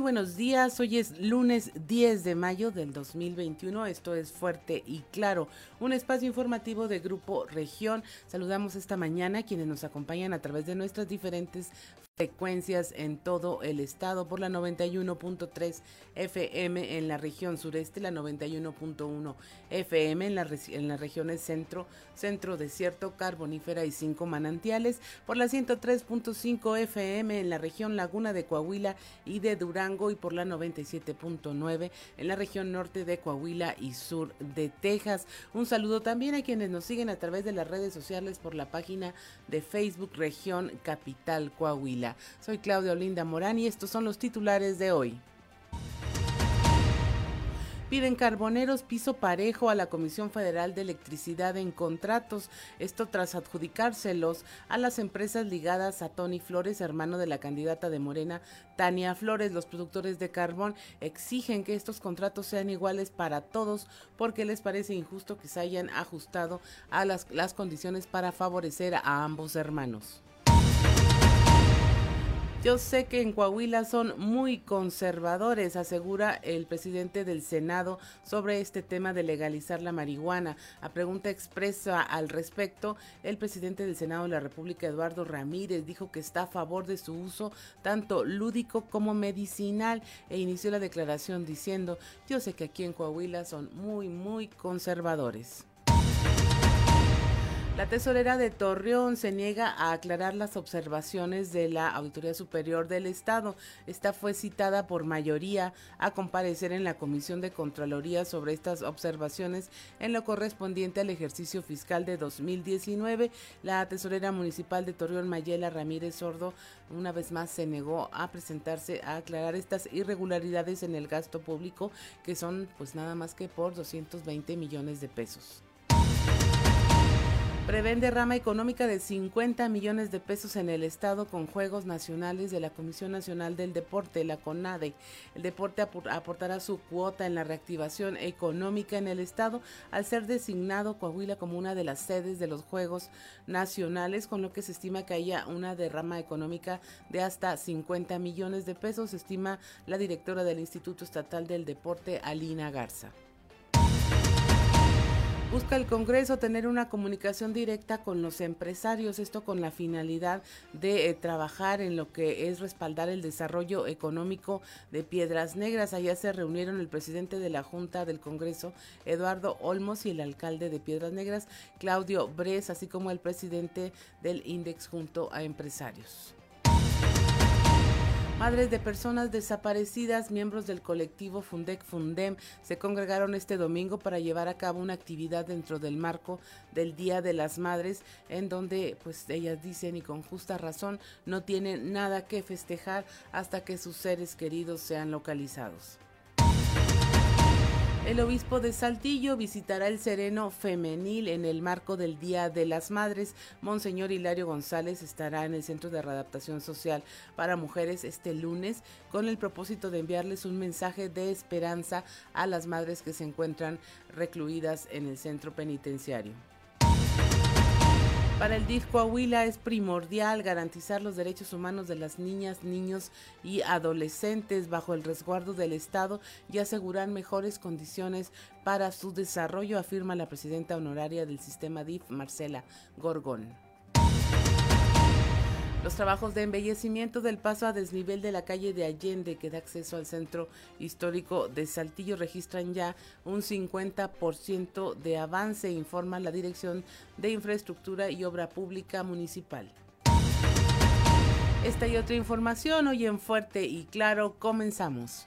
Buenos días, hoy es lunes 10 de mayo del 2021, esto es Fuerte y Claro, un espacio informativo de Grupo Región. Saludamos esta mañana a quienes nos acompañan a través de nuestras diferentes frecuencias en todo el estado por la 91.3 FM en la región sureste, la 91.1 FM en, la, en las regiones centro, centro desierto, carbonífera y cinco manantiales, por la 103.5 FM en la región Laguna de Coahuila y de Durango y por la 97.9 en la región norte de Coahuila y sur de Texas. Un saludo también a quienes nos siguen a través de las redes sociales por la página de Facebook Región Capital Coahuila. Soy Claudia Olinda Morán y estos son los titulares de hoy. Piden carboneros piso parejo a la Comisión Federal de Electricidad en contratos, esto tras adjudicárselos a las empresas ligadas a Tony Flores, hermano de la candidata de Morena, Tania Flores. Los productores de carbón exigen que estos contratos sean iguales para todos porque les parece injusto que se hayan ajustado a las, condiciones para favorecer a ambos hermanos. Yo sé que en Coahuila son muy conservadores, asegura el presidente del Senado sobre este tema de legalizar la marihuana. A pregunta expresa al respecto, el presidente del Senado de la República, Eduardo Ramírez, dijo que está a favor de su uso tanto lúdico como medicinal e inició la declaración diciendo, yo sé que aquí en Coahuila son muy, muy conservadores. La tesorera de Torreón se niega a aclarar las observaciones de la Auditoría Superior del Estado. Esta fue citada por mayoría a comparecer en la Comisión de Contraloría sobre estas observaciones en lo correspondiente al ejercicio fiscal de 2019. La tesorera municipal de Torreón, Mayela Ramírez Sordo, una vez más se negó a presentarse a aclarar estas irregularidades en el gasto público, que son pues nada más que por 220 millones de pesos prevén derrama económica de 50 millones de pesos en el Estado con Juegos Nacionales de la Comisión Nacional del Deporte, la CONADE. El deporte aportará su cuota en la reactivación económica en el Estado al ser designado Coahuila como una de las sedes de los Juegos Nacionales, con lo que se estima que haya una derrama económica de hasta 50 millones de pesos, estima la directora del Instituto Estatal del Deporte, Alina Garza. Busca el Congreso tener una comunicación directa con los empresarios, esto con la finalidad de eh, trabajar en lo que es respaldar el desarrollo económico de Piedras Negras. Allá se reunieron el presidente de la Junta del Congreso, Eduardo Olmos, y el alcalde de Piedras Negras, Claudio Bres, así como el presidente del INDEX junto a empresarios. Madres de personas desaparecidas, miembros del colectivo Fundec Fundem, se congregaron este domingo para llevar a cabo una actividad dentro del marco del Día de las Madres, en donde, pues ellas dicen y con justa razón, no tienen nada que festejar hasta que sus seres queridos sean localizados. El obispo de Saltillo visitará el Sereno Femenil en el marco del Día de las Madres. Monseñor Hilario González estará en el Centro de Readaptación Social para Mujeres este lunes con el propósito de enviarles un mensaje de esperanza a las madres que se encuentran recluidas en el centro penitenciario. Para el DIF Coahuila es primordial garantizar los derechos humanos de las niñas, niños y adolescentes bajo el resguardo del Estado y asegurar mejores condiciones para su desarrollo, afirma la presidenta honoraria del sistema DIF, Marcela Gorgón. Los trabajos de embellecimiento del paso a desnivel de la calle de Allende que da acceso al centro histórico de Saltillo registran ya un 50% de avance, informa la Dirección de Infraestructura y Obra Pública Municipal. Esta y otra información hoy en Fuerte y Claro comenzamos.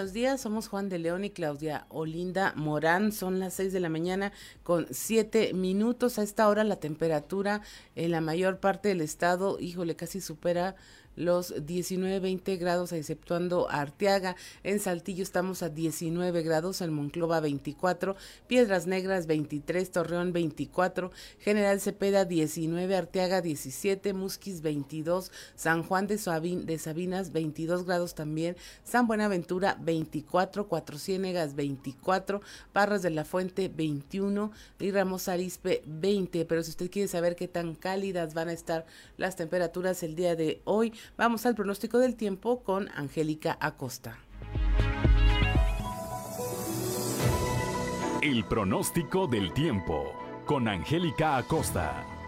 Buenos días, somos Juan de León y Claudia Olinda Morán. Son las 6 de la mañana con 7 minutos. A esta hora la temperatura en la mayor parte del estado, híjole, casi supera los 19-20 grados, exceptuando Arteaga. En Saltillo estamos a 19 grados, en Monclova 24, Piedras Negras 23, Torreón 24, General Cepeda 19, Arteaga 17, Musquis 22, San Juan de, de Sabinas 22 grados también, San Buenaventura 24, Cuatro Ciénegas 24, Parras de la Fuente 21 y Ramos Arispe 20. Pero si usted quiere saber qué tan cálidas van a estar las temperaturas el día de hoy, Vamos al pronóstico del tiempo con Angélica Acosta. El pronóstico del tiempo con Angélica Acosta.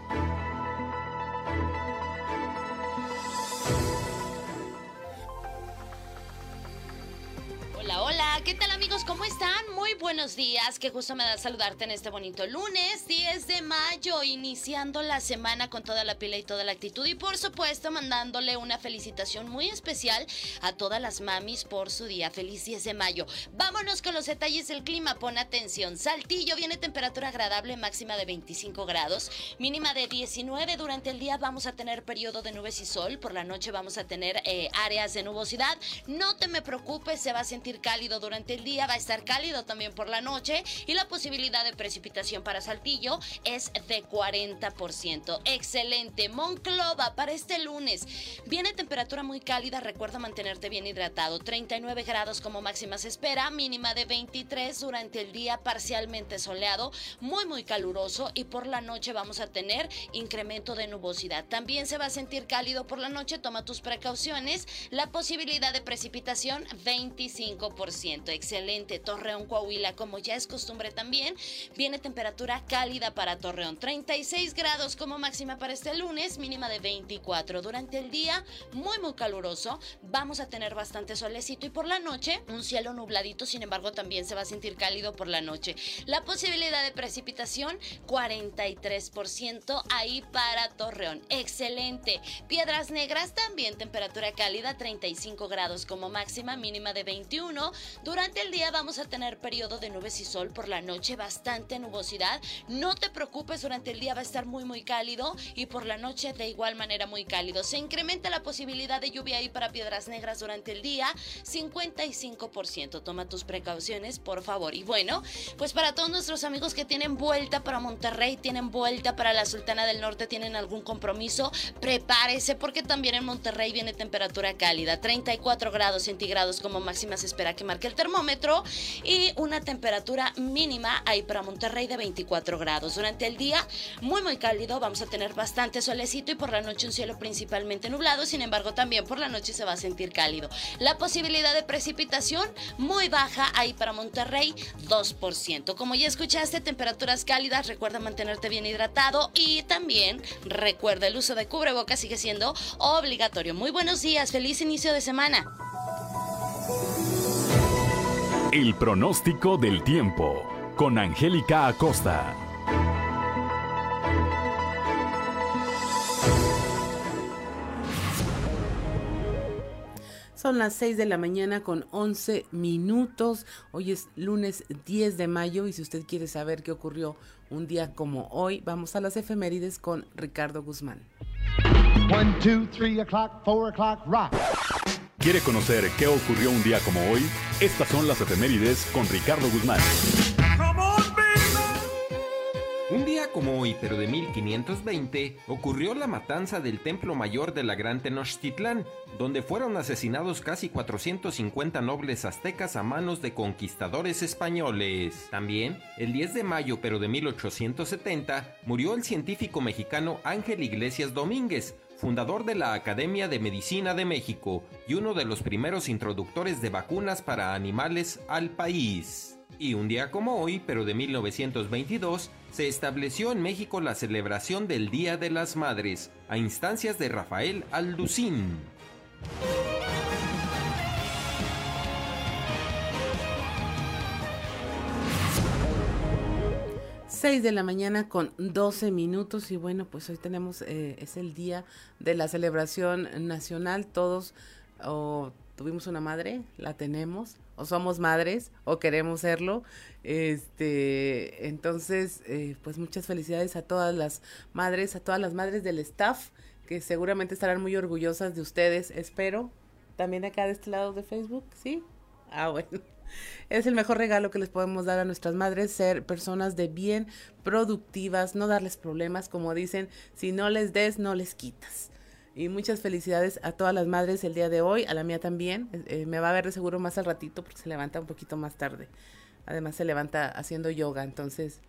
Buenos días. Qué gusto me da saludarte en este bonito lunes, 10 de mayo, iniciando la semana con toda la pila y toda la actitud y por supuesto mandándole una felicitación muy especial a todas las mamis por su día. Feliz 10 de mayo. Vámonos con los detalles del clima. Pon atención. Saltillo viene temperatura agradable, máxima de 25 grados, mínima de 19. Durante el día vamos a tener periodo de nubes y sol. Por la noche vamos a tener eh, áreas de nubosidad. No te me preocupes, se va a sentir cálido durante el día va a estar cálido también la noche y la posibilidad de precipitación para Saltillo es de 40%. Excelente. Monclova para este lunes. Viene temperatura muy cálida, recuerda mantenerte bien hidratado. 39 grados como máxima se espera, mínima de 23 durante el día parcialmente soleado, muy muy caluroso y por la noche vamos a tener incremento de nubosidad. También se va a sentir cálido por la noche, toma tus precauciones. La posibilidad de precipitación 25% excelente. Torreón, Coahuila, como ya es costumbre también, viene temperatura cálida para Torreón. 36 grados como máxima para este lunes, mínima de 24. Durante el día, muy, muy caluroso. Vamos a tener bastante solecito y por la noche, un cielo nubladito, sin embargo, también se va a sentir cálido por la noche. La posibilidad de precipitación, 43% ahí para Torreón. Excelente. Piedras Negras también temperatura cálida, 35 grados como máxima, mínima de 21. Durante el día vamos a tener periodo de nubes y sol, por la noche bastante nubosidad. No te preocupes, durante el día va a estar muy muy cálido y por la noche de igual manera muy cálido. Se incrementa la posibilidad de lluvia ahí para Piedras Negras durante el día, 55%. Toma tus precauciones, por favor. Y bueno, pues para todos nuestros amigos que tienen vuelta para Monterrey, tienen vuelta para la Sultana del Norte, tienen algún compromiso, prepárese porque también en Monterrey viene temperatura cálida, 34 grados centígrados como máxima se espera que marque termómetro y una temperatura mínima ahí para Monterrey de 24 grados. Durante el día, muy muy cálido, vamos a tener bastante solecito y por la noche un cielo principalmente nublado, sin embargo también por la noche se va a sentir cálido. La posibilidad de precipitación muy baja ahí para Monterrey, 2%. Como ya escuchaste, temperaturas cálidas, recuerda mantenerte bien hidratado y también recuerda el uso de cubrebocas sigue siendo obligatorio. Muy buenos días, feliz inicio de semana. El pronóstico del tiempo con Angélica Acosta. Son las 6 de la mañana con 11 minutos. Hoy es lunes 10 de mayo y si usted quiere saber qué ocurrió un día como hoy, vamos a las efemérides con Ricardo Guzmán. 1, 2, 3 o'clock, 4 o'clock, rock. ¿Quiere conocer qué ocurrió un día como hoy? Estas son las efemérides con Ricardo Guzmán. Un día como hoy, pero de 1520, ocurrió la matanza del Templo Mayor de la Gran Tenochtitlán, donde fueron asesinados casi 450 nobles aztecas a manos de conquistadores españoles. También, el 10 de mayo, pero de 1870, murió el científico mexicano Ángel Iglesias Domínguez, fundador de la Academia de Medicina de México y uno de los primeros introductores de vacunas para animales al país. Y un día como hoy, pero de 1922, se estableció en México la celebración del Día de las Madres, a instancias de Rafael Alducín. 6 de la mañana con 12 minutos y bueno, pues hoy tenemos, eh, es el día de la celebración nacional, todos o tuvimos una madre, la tenemos, o somos madres, o queremos serlo. Este, entonces, eh, pues muchas felicidades a todas las madres, a todas las madres del staff, que seguramente estarán muy orgullosas de ustedes, espero. También acá de este lado de Facebook, ¿sí? Ah, bueno. Es el mejor regalo que les podemos dar a nuestras madres, ser personas de bien, productivas, no darles problemas, como dicen, si no les des, no les quitas. Y muchas felicidades a todas las madres el día de hoy, a la mía también. Eh, me va a ver de seguro más al ratito porque se levanta un poquito más tarde. Además se levanta haciendo yoga, entonces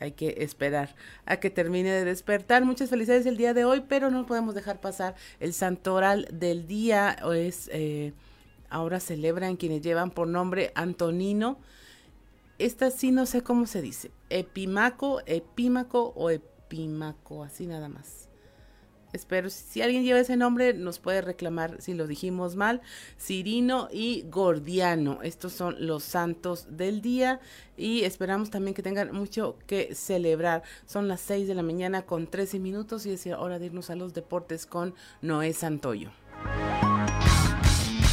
hay que esperar a que termine de despertar. Muchas felicidades el día de hoy, pero no podemos dejar pasar el santoral del día. Es, eh, ahora celebran quienes llevan por nombre Antonino. Esta sí no sé cómo se dice. Epimaco, epímaco o epímaco, así nada más. Espero, si alguien lleva ese nombre, nos puede reclamar si lo dijimos mal. Cirino y Gordiano. Estos son los santos del día y esperamos también que tengan mucho que celebrar. Son las 6 de la mañana con 13 minutos y es hora de irnos a los deportes con Noé Santoyo.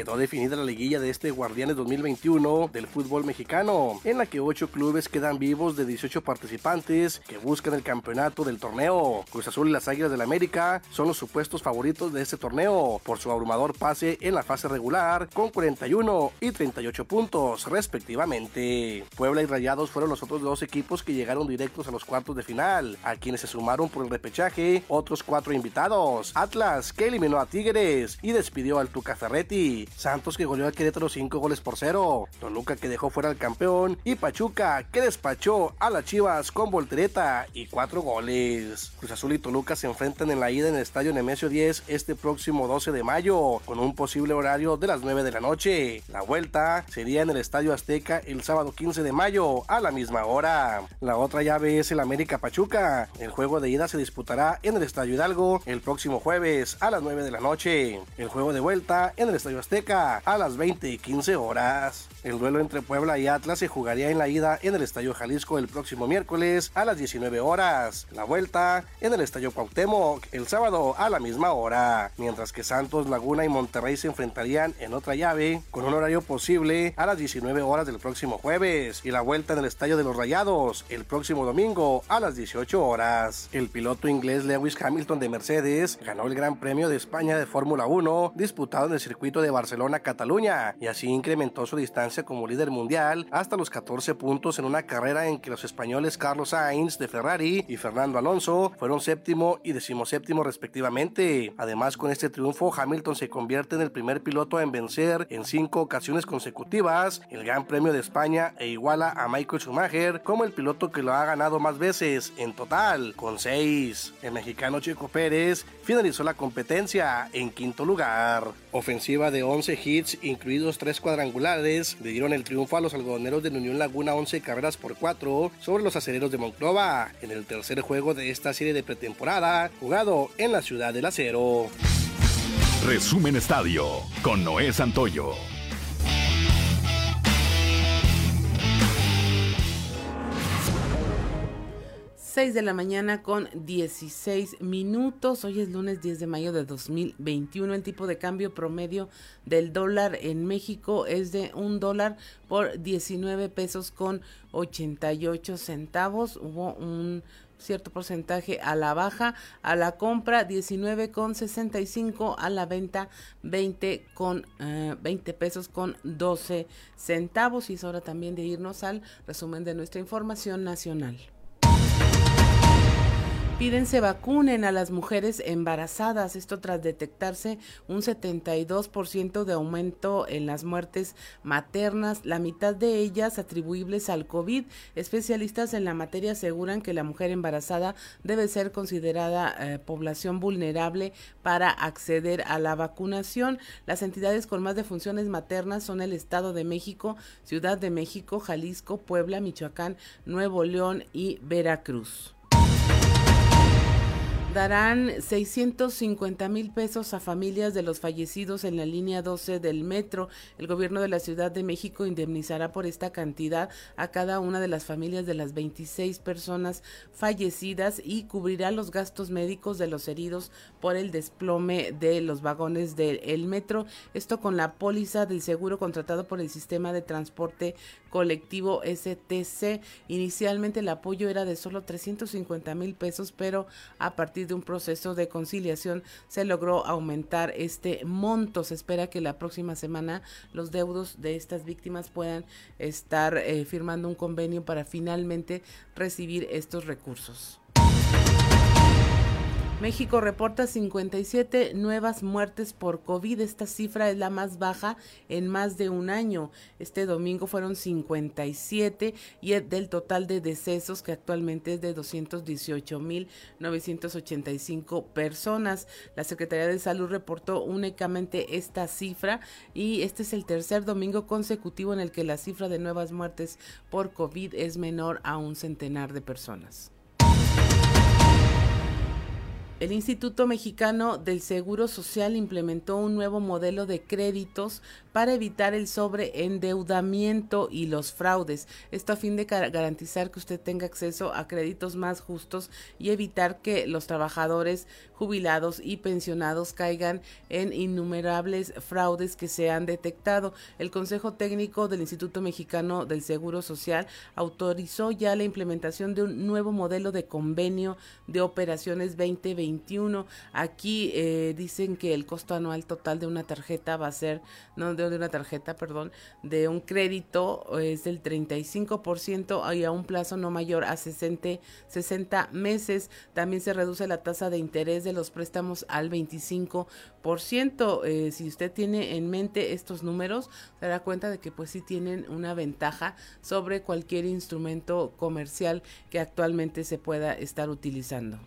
Quedó definida la liguilla de este Guardianes 2021 del fútbol mexicano, en la que ocho clubes quedan vivos de 18 participantes que buscan el campeonato del torneo. Cruz Azul y las Águilas del América son los supuestos favoritos de este torneo por su abrumador pase en la fase regular con 41 y 38 puntos respectivamente. Puebla y Rayados fueron los otros dos equipos que llegaron directos a los cuartos de final, a quienes se sumaron por el repechaje otros cuatro invitados. Atlas que eliminó a Tigres y despidió al Tuca Ferretti. Santos que goleó a Querétaro 5 goles por 0, Toluca que dejó fuera al campeón y Pachuca que despachó a las Chivas con voltereta y 4 goles. Cruz Azul y Toluca se enfrentan en la ida en el Estadio Nemesio 10 este próximo 12 de mayo con un posible horario de las 9 de la noche. La vuelta sería en el Estadio Azteca el sábado 15 de mayo a la misma hora. La otra llave es el América Pachuca. El juego de ida se disputará en el Estadio Hidalgo el próximo jueves a las 9 de la noche. El juego de vuelta en el Estadio Azteca a las 20 y 15 horas. El duelo entre Puebla y Atlas se jugaría en la ida en el Estadio Jalisco el próximo miércoles a las 19 horas. La vuelta en el Estadio Cuauhtémoc el sábado a la misma hora. Mientras que Santos, Laguna y Monterrey se enfrentarían en otra llave con un horario posible a las 19 horas del próximo jueves. Y la vuelta en el Estadio de los Rayados el próximo domingo a las 18 horas. El piloto inglés Lewis Hamilton de Mercedes ganó el Gran Premio de España de Fórmula 1 disputado en el circuito de Barcelona-Cataluña y así incrementó su distancia como líder mundial hasta los 14 puntos en una carrera en que los españoles Carlos Sainz de Ferrari y Fernando Alonso fueron séptimo y decimoséptimo respectivamente. Además, con este triunfo, Hamilton se convierte en el primer piloto en vencer en cinco ocasiones consecutivas el Gran Premio de España e iguala a Michael Schumacher como el piloto que lo ha ganado más veces en total, con seis. El mexicano Checo Pérez finalizó la competencia en quinto lugar. Ofensiva de 11 hits, incluidos tres cuadrangulares, le dieron el triunfo a los algodoneros de Unión Laguna 11 carreras por 4 sobre los acereros de Monclova en el tercer juego de esta serie de pretemporada jugado en la ciudad del acero. Resumen Estadio con Noé Santoyo. 6 de la mañana con 16 minutos. Hoy es lunes 10 de mayo de 2021. El tipo de cambio promedio del dólar en México es de un dólar por 19 pesos con 88 centavos. Hubo un cierto porcentaje a la baja, a la compra 19 con 65, a la venta 20 con 20 eh, pesos con 12 centavos. Y es hora también de irnos al resumen de nuestra información nacional. Piden se vacunen a las mujeres embarazadas, esto tras detectarse un 72% de aumento en las muertes maternas, la mitad de ellas atribuibles al COVID. Especialistas en la materia aseguran que la mujer embarazada debe ser considerada eh, población vulnerable para acceder a la vacunación. Las entidades con más defunciones maternas son el Estado de México, Ciudad de México, Jalisco, Puebla, Michoacán, Nuevo León y Veracruz. Darán 650 mil pesos a familias de los fallecidos en la línea 12 del metro. El gobierno de la Ciudad de México indemnizará por esta cantidad a cada una de las familias de las 26 personas fallecidas y cubrirá los gastos médicos de los heridos por el desplome de los vagones del metro. Esto con la póliza del seguro contratado por el sistema de transporte colectivo STC. Inicialmente el apoyo era de solo 350 mil pesos, pero a partir de un proceso de conciliación se logró aumentar este monto. Se espera que la próxima semana los deudos de estas víctimas puedan estar eh, firmando un convenio para finalmente recibir estos recursos. México reporta 57 nuevas muertes por COVID. Esta cifra es la más baja en más de un año. Este domingo fueron 57 y del total de decesos que actualmente es de 218.985 personas. La Secretaría de Salud reportó únicamente esta cifra y este es el tercer domingo consecutivo en el que la cifra de nuevas muertes por COVID es menor a un centenar de personas. El Instituto Mexicano del Seguro Social implementó un nuevo modelo de créditos para evitar el sobreendeudamiento y los fraudes. Esto a fin de garantizar que usted tenga acceso a créditos más justos y evitar que los trabajadores jubilados y pensionados caigan en innumerables fraudes que se han detectado. El Consejo Técnico del Instituto Mexicano del Seguro Social autorizó ya la implementación de un nuevo modelo de convenio de operaciones 2021. Aquí eh, dicen que el costo anual total de una tarjeta va a ser, no de una tarjeta, perdón, de un crédito es del 35% y a un plazo no mayor a 60, 60 meses. También se reduce la tasa de interés de los préstamos al 25%. Eh, si usted tiene en mente estos números, se dará cuenta de que pues sí tienen una ventaja sobre cualquier instrumento comercial que actualmente se pueda estar utilizando.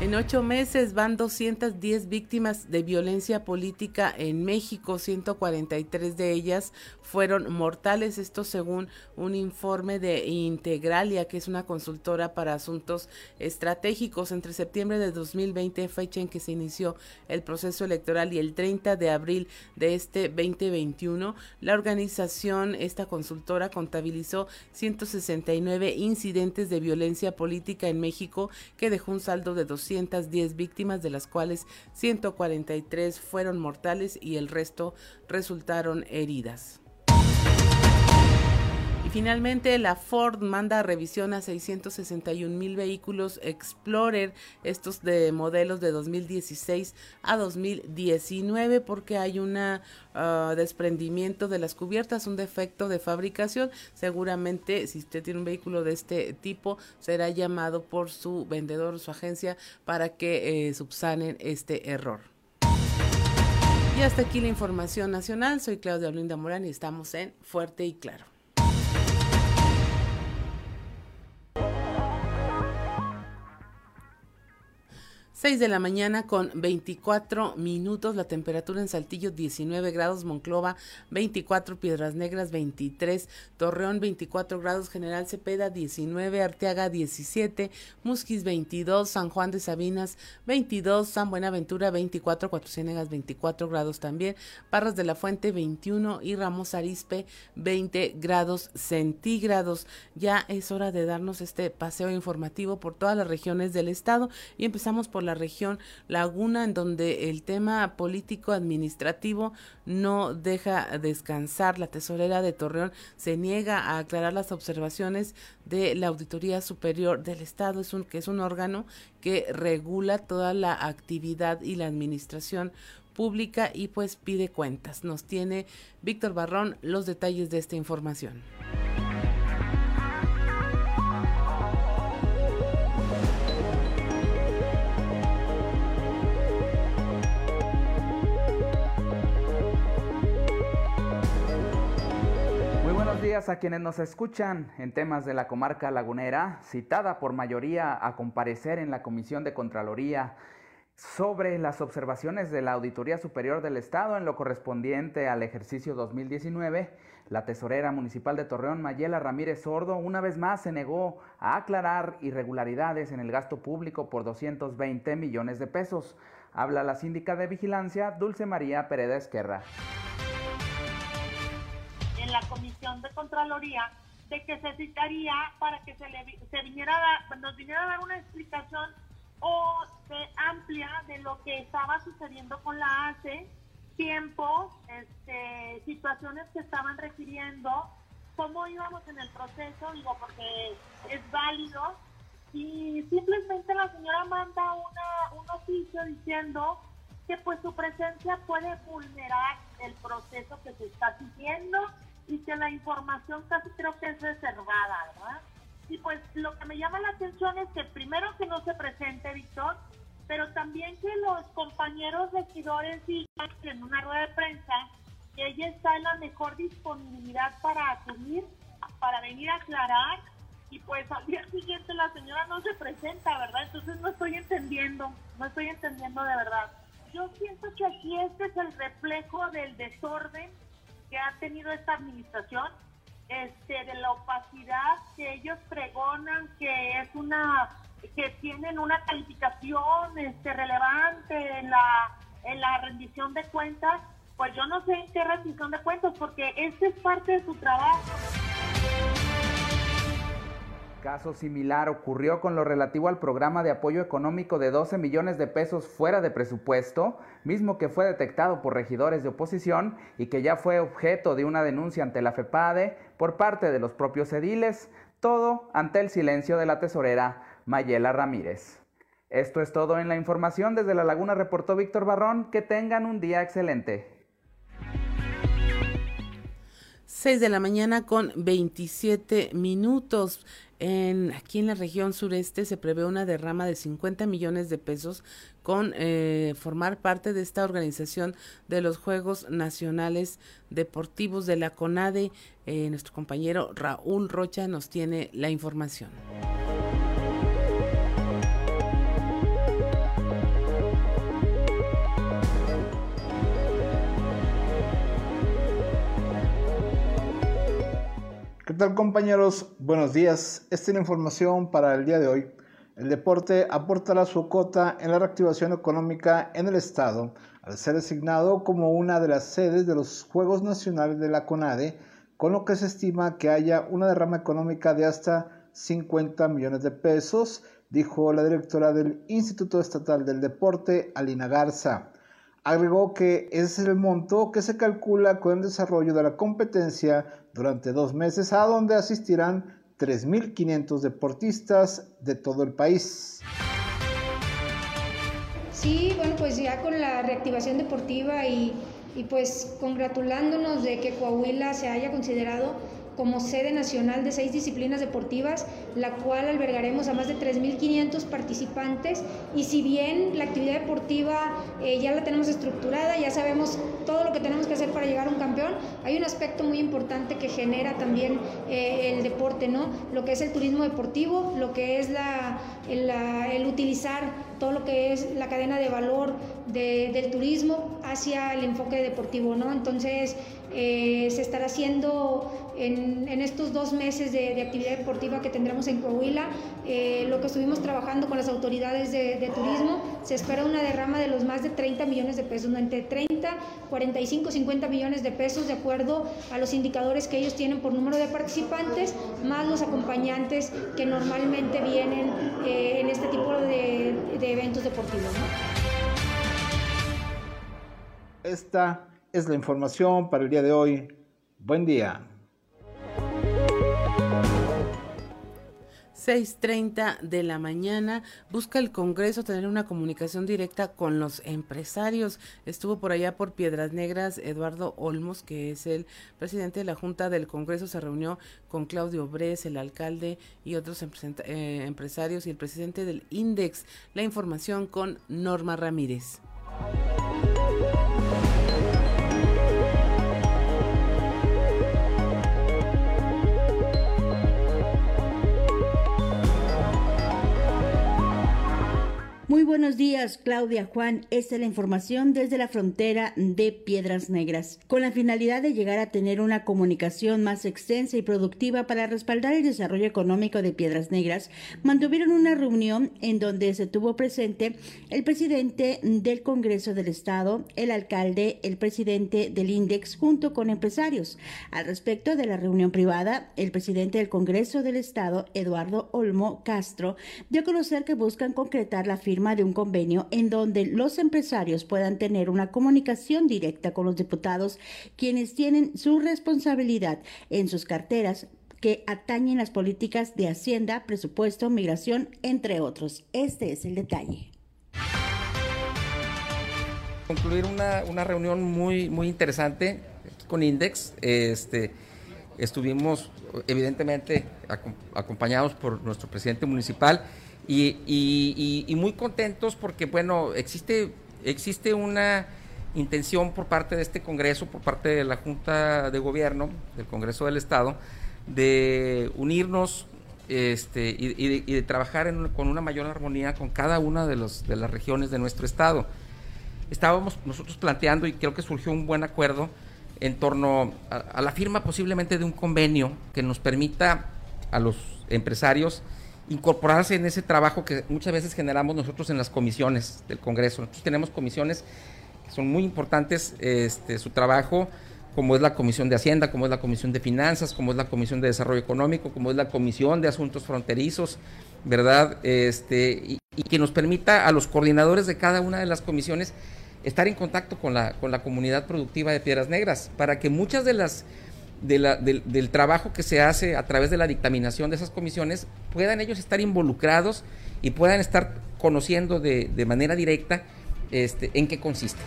En ocho meses van 210 víctimas de violencia política en México, 143 de ellas fueron mortales, esto según un informe de Integralia, que es una consultora para asuntos estratégicos. Entre septiembre de 2020, fecha en que se inició el proceso electoral, y el 30 de abril de este 2021, la organización, esta consultora, contabilizó 169 incidentes de violencia política en México, que dejó un saldo de 200 210 víctimas, de las cuales 143 fueron mortales y el resto resultaron heridas. Finalmente, la Ford manda revisión a 661 mil vehículos Explorer, estos de modelos de 2016 a 2019, porque hay un ah, desprendimiento de las cubiertas, un defecto de fabricación. Seguramente, si usted tiene un vehículo de este tipo, será llamado por su vendedor o su agencia para que eh, subsanen este error. Y hasta aquí la información nacional. Soy Claudia Blinda Morán y estamos en Fuerte y Claro. 6 de la mañana con 24 minutos, la temperatura en Saltillo 19 grados, Monclova 24, Piedras Negras 23, Torreón 24 grados, General Cepeda 19, Arteaga 17, Musquis 22, San Juan de Sabinas 22, San Buenaventura 24, Cuatro Ciénegas 24 grados también, Parras de la Fuente 21 y Ramos Arispe 20 grados centígrados. Ya es hora de darnos este paseo informativo por todas las regiones del estado y empezamos por la región Laguna, en donde el tema político administrativo no deja descansar. La tesorera de Torreón se niega a aclarar las observaciones de la Auditoría Superior del Estado, es un, que es un órgano que regula toda la actividad y la administración pública y pues pide cuentas. Nos tiene Víctor Barrón los detalles de esta información. A quienes nos escuchan en temas de la comarca lagunera, citada por mayoría a comparecer en la Comisión de Contraloría sobre las observaciones de la Auditoría Superior del Estado en lo correspondiente al ejercicio 2019, La tesorera municipal de Torreón, Mayela Ramírez Sordo, una vez más se negó a aclarar irregularidades en el gasto público por 220 millones de pesos. Habla la síndica de vigilancia, Dulce María Pereda Esquerra. En la comisión de Contraloría, de que se citaría para que se, le, se viniera nos viniera a dar una explicación o se amplia de lo que estaba sucediendo con la ACE tiempos, este, situaciones que estaban requiriendo, cómo íbamos en el proceso, digo, porque es válido, y simplemente la señora manda una, un oficio diciendo que pues su presencia puede vulnerar el proceso que se está siguiendo y que la información casi creo que es reservada, ¿verdad? Y pues lo que me llama la atención es que primero que no se presente, Víctor, pero también que los compañeros regidores digan en una rueda de prensa que ella está en la mejor disponibilidad para asumir, para venir a aclarar, y pues al día siguiente la señora no se presenta, ¿verdad? Entonces no estoy entendiendo, no estoy entendiendo de verdad. Yo siento que aquí este es el reflejo del desorden que ha tenido esta administración, este, de la opacidad que ellos pregonan que es una que tienen una calificación este, relevante en la, en la rendición de cuentas, pues yo no sé en qué rendición de cuentas, porque este es parte de su trabajo. Caso similar ocurrió con lo relativo al programa de apoyo económico de 12 millones de pesos fuera de presupuesto, mismo que fue detectado por regidores de oposición y que ya fue objeto de una denuncia ante la FEPADE por parte de los propios ediles, todo ante el silencio de la tesorera Mayela Ramírez. Esto es todo en la información. Desde La Laguna reportó Víctor Barrón. Que tengan un día excelente. 6 de la mañana con 27 minutos. Aquí en la región sureste se prevé una derrama de 50 millones de pesos con eh, formar parte de esta organización de los Juegos Nacionales Deportivos de la CONADE. Eh, nuestro compañero Raúl Rocha nos tiene la información. ¿Qué tal compañeros? Buenos días. Esta es la información para el día de hoy. El deporte aportará su cota en la reactivación económica en el Estado al ser designado como una de las sedes de los Juegos Nacionales de la CONADE, con lo que se estima que haya una derrama económica de hasta 50 millones de pesos, dijo la directora del Instituto Estatal del Deporte, Alina Garza. Agregó que ese es el monto que se calcula con el desarrollo de la competencia durante dos meses, a donde asistirán 3.500 deportistas de todo el país. Sí, bueno, pues ya con la reactivación deportiva y, y pues congratulándonos de que Coahuila se haya considerado como sede nacional de seis disciplinas deportivas, la cual albergaremos a más de 3.500 participantes y si bien la actividad deportiva eh, ya la tenemos estructurada, ya sabemos todo lo que tenemos que hacer para llegar a un campeón, hay un aspecto muy importante que genera también eh, el deporte, ¿no? Lo que es el turismo deportivo, lo que es la, el, utilizar todo lo que es la cadena de valor del turismo hacia el enfoque deportivo, ¿no? Entonces, eh, se estará haciendo en, estos dos meses de, actividad deportiva que tendremos en Coahuila, eh, lo que estuvimos trabajando con las autoridades de, turismo, se espera una derrama de los más de 30 millones de pesos, entre 30, 45, 50 millones de pesos, de acuerdo a los indicadores que ellos tienen por número de participantes, más los acompañantes que normalmente vienen eh, en este tipo de, eventos deportivos. Esta es la información para el día de hoy. Buen día. 6.30 de la mañana. Busca el Congreso tener una comunicación directa con los empresarios. Estuvo por allá por Piedras Negras Eduardo Olmos, que es el presidente de la Junta del Congreso. Se reunió con Claudio Bres, el alcalde y otros eh, empresarios y el presidente del INDEX. La información con Norma Ramírez. Buenos días, Claudia Juan. Esta es la información desde la frontera de Piedras Negras. Con la finalidad de llegar a tener una comunicación más extensa y productiva para respaldar el desarrollo económico de Piedras Negras, mantuvieron una reunión en donde se tuvo presente el presidente del Congreso del Estado, el alcalde, el presidente del INDEX, junto con empresarios. Al respecto de la reunión privada, el presidente del Congreso del Estado, Eduardo Olmo Castro, dio a conocer que buscan concretar la firma de un convenio en donde los empresarios puedan tener una comunicación directa con los diputados, quienes tienen su responsabilidad en sus carteras que atañen las políticas de Hacienda, presupuesto, migración, entre otros. Este es el detalle. Concluir una, una reunión muy, muy interesante con Index. Este, estuvimos evidentemente acompañados por nuestro presidente municipal y, muy contentos porque, bueno, existe, existe una intención por parte de este Congreso, por parte de la Junta de Gobierno, del Congreso del Estado, de unirnos este, y, de, trabajar con una mayor armonía con cada una de, los, de las regiones de nuestro Estado. Estábamos nosotros planteando, y creo que surgió un buen acuerdo, en torno a la firma posiblemente de un convenio que nos permita a los empresarios incorporarse en ese trabajo que muchas veces generamos nosotros en las comisiones del Congreso. Nosotros tenemos comisiones que son muy importantes, este, su trabajo, como es la Comisión de Hacienda, como es la Comisión de Finanzas, como es la Comisión de Desarrollo Económico, como es la Comisión de Asuntos Fronterizos, ¿verdad? Este, y, y que nos permita a los coordinadores de cada una de las comisiones estar en contacto con la, con la comunidad productiva de Piedras Negras, para que muchas de las del, trabajo que se hace a través de la dictaminación de esas comisiones, puedan ellos estar involucrados y puedan estar conociendo de, de manera directa este, en qué consiste.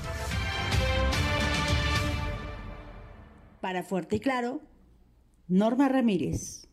Para Fuerte y Claro, Norma Ramírez.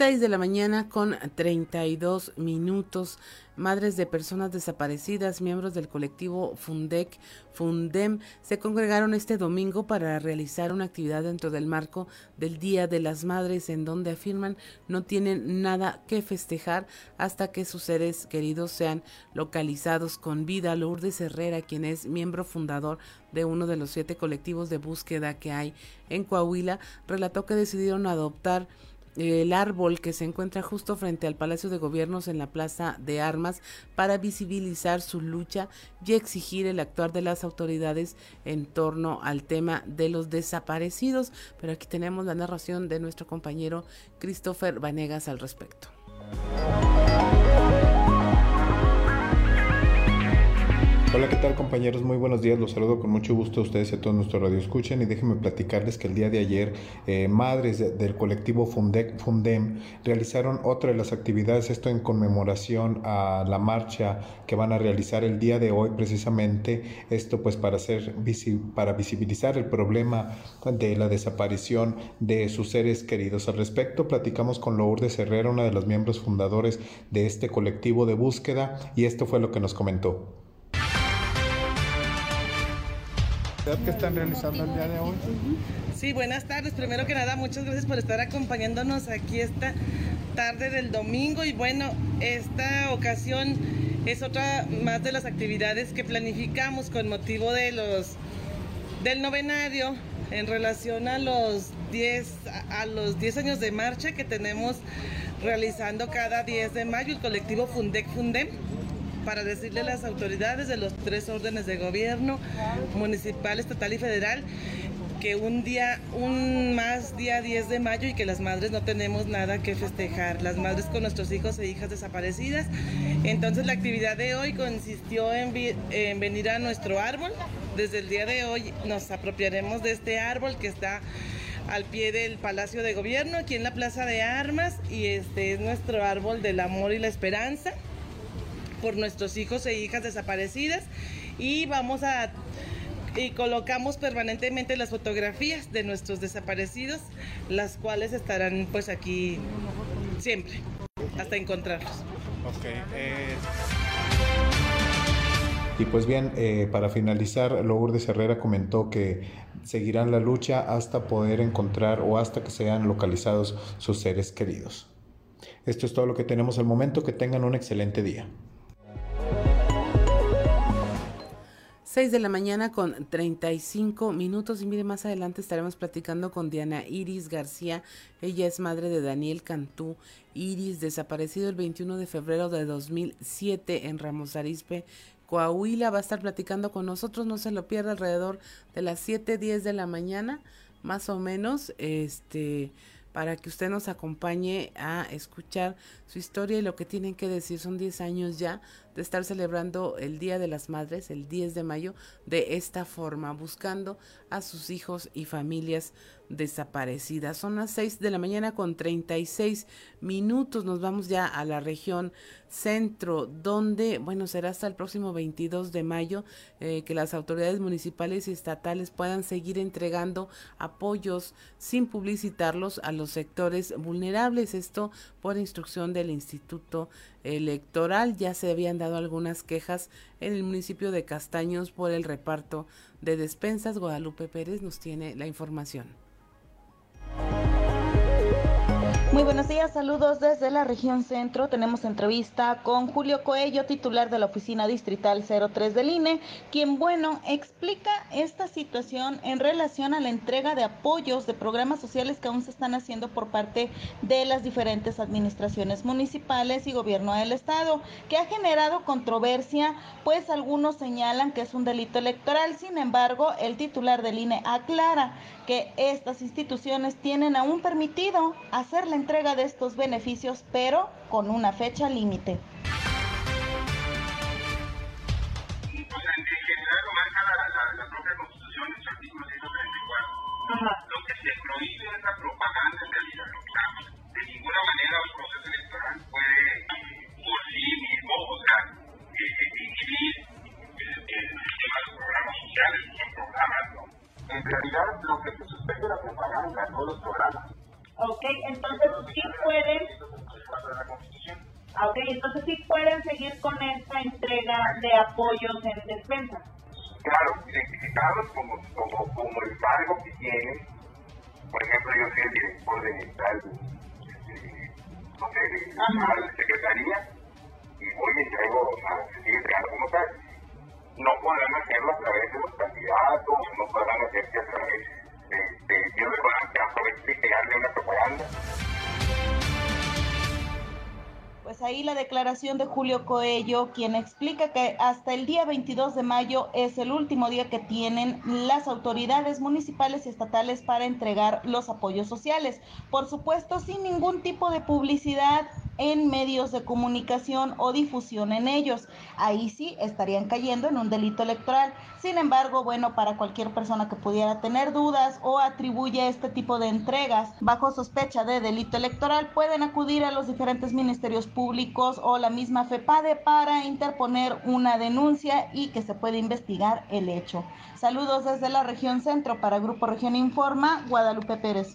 6 de la mañana con 32 minutos madres de personas desaparecidas, miembros del colectivo Fundec, Fundem, se congregaron este domingo para realizar una actividad dentro del marco del Día de las Madres, en donde afirman no tienen nada que festejar hasta que sus seres queridos sean localizados con vida. Lourdes Herrera, quien es miembro fundador de uno de los siete colectivos de búsqueda que hay en Coahuila, relató que decidieron adoptar el árbol que se encuentra justo frente al Palacio de Gobiernos en la Plaza de Armas para visibilizar su lucha y exigir el actuar de las autoridades en torno al tema de los desaparecidos. Pero aquí tenemos la narración de nuestro compañero Christopher Vanegas al respecto. Hola, ¿qué tal compañeros? Muy buenos días. Los saludo con mucho gusto a ustedes y a todos nuestros radioescuchen y déjenme platicarles que el día de ayer eh, madres del colectivo Fundec, Fundem realizaron otra de las actividades, esto en conmemoración a la marcha que van a realizar el día de hoy precisamente, esto pues para, hacer, para visibilizar el problema de la desaparición de sus seres queridos. Al respecto platicamos con Lourdes Herrera, una de los miembros fundadores de este colectivo de búsqueda y esto fue lo que nos comentó. Que están realizando el día de hoy. Sí, buenas tardes. Primero que nada, muchas gracias por estar acompañándonos aquí esta tarde del domingo y bueno, esta ocasión es otra más de las actividades que planificamos con motivo de los del novenario en relación a los 10 a los 10 años de marcha que tenemos realizando cada 10 de mayo el colectivo Fundec Fundem para decirle a las autoridades de los tres órdenes de gobierno, municipal, estatal y federal, que un día, un más día 10 de mayo y que las madres no tenemos nada que festejar, las madres con nuestros hijos e hijas desaparecidas. Entonces la actividad de hoy consistió en, en venir a nuestro árbol. Desde el día de hoy nos apropiaremos de este árbol que está al pie del Palacio de Gobierno, aquí en la Plaza de Armas, y este es nuestro árbol del amor y la esperanza por nuestros hijos e hijas desaparecidas y vamos a y colocamos permanentemente las fotografías de nuestros desaparecidos, las cuales estarán pues aquí siempre, hasta encontrarlos. Eh. Y pues bien, eh, para finalizar, Lourdes Herrera comentó que seguirán la lucha hasta poder encontrar o hasta que sean localizados sus seres queridos. Esto es todo lo que tenemos al momento. Que tengan un excelente día. 6 de la mañana con 35 minutos y mire más adelante estaremos platicando con Diana Iris García. Ella es madre de Daniel Cantú Iris, desaparecido el 21 de febrero de 2007 en Ramos Arizpe, Coahuila. Va a estar platicando con nosotros, no se lo pierda alrededor de las 7:10 de la mañana, más o menos. Este para que usted nos acompañe a escuchar su historia y lo que tienen que decir. Son 10 años ya de estar celebrando el Día de las Madres, el 10 de mayo, de esta forma, buscando a sus hijos y familias desaparecidas. Son las 6 de la mañana con 36 minutos. Nos vamos ya a la región centro, donde, bueno, será hasta el próximo 22 de mayo eh, que las autoridades municipales y estatales puedan seguir entregando apoyos sin publicitarlos a los sectores vulnerables. Esto por instrucción del Instituto Electoral. Ya se habían dado algunas quejas en el municipio de Castaños por el reparto de despensas. Guadalupe Pérez nos tiene la información. Muy buenos días, saludos desde la región centro. Tenemos entrevista con Julio Coello, titular de la oficina distrital 03 del INE, quien, bueno, explica esta situación en relación a la entrega de apoyos de programas sociales que aún se están haciendo por parte de las diferentes administraciones municipales y gobierno del Estado, que ha generado controversia, pues algunos señalan que es un delito electoral. Sin embargo, el titular del INE aclara que estas instituciones tienen aún permitido hacer la entrega de estos beneficios, pero con una fecha límite. Lo que se prohíbe es la propaganda en realidad. De ninguna manera el proceso electoral puede por sí mismo, el sistema de programas sociales, son programas. En realidad lo que se suspende es la propaganda, no los programas. Ok, entonces sí pueden, okay, entonces sí pueden seguir con esta entrega de apoyos en defensa. Claro, identificados como, como, como el cargo que tienen. Por ejemplo, yo soy el director de tal, no sé, de secretaría y voy y entrego, o sea, se sigue entregando como tal. No podrán hacerlo a través de los candidatos, no podrán hacerse a través aprovecho de crearle una propaganda. Pues ahí la declaración de Julio Coello, quien explica que hasta el día 22 de mayo es el último día que tienen las autoridades municipales y estatales para entregar los apoyos sociales. Por supuesto, sin ningún tipo de publicidad en medios de comunicación o difusión en ellos. Ahí sí estarían cayendo en un delito electoral. Sin embargo, bueno, para cualquier persona que pudiera tener dudas o atribuye este tipo de entregas bajo sospecha de delito electoral, pueden acudir a los diferentes ministerios públicos o la misma FEPADE para interponer una denuncia y que se puede investigar el hecho. Saludos desde la región centro para Grupo Región Informa, Guadalupe Pérez.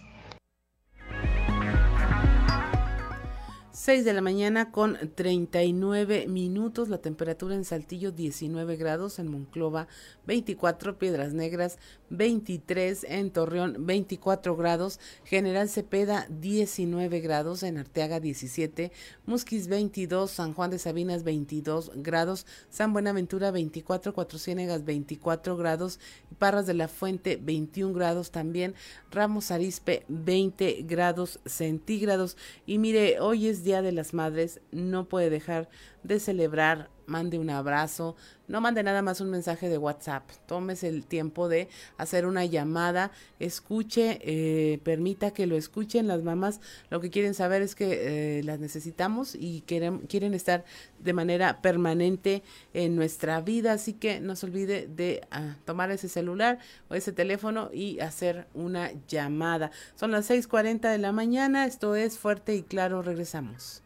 6 de la mañana con 39 minutos, la temperatura en Saltillo 19 grados, en Monclova 24, Piedras Negras 23, en Torreón 24 grados, General Cepeda 19 grados, en Arteaga 17, Musquis 22, San Juan de Sabinas 22 grados, San Buenaventura 24, Cuatro Ciénegas 24 grados, Parras de la Fuente 21 grados también, Ramos Arispe 20 grados centígrados. Y mire, hoy es Día de las Madres, no puede dejar de celebrar, mande un abrazo, no mande nada más un mensaje de WhatsApp, tómese el tiempo de hacer una llamada, escuche, eh, permita que lo escuchen las mamás, lo que quieren saber es que eh, las necesitamos y quieren, quieren estar de manera permanente en nuestra vida, así que no se olvide de ah, tomar ese celular o ese teléfono y hacer una llamada. Son las 6.40 de la mañana, esto es fuerte y claro, regresamos.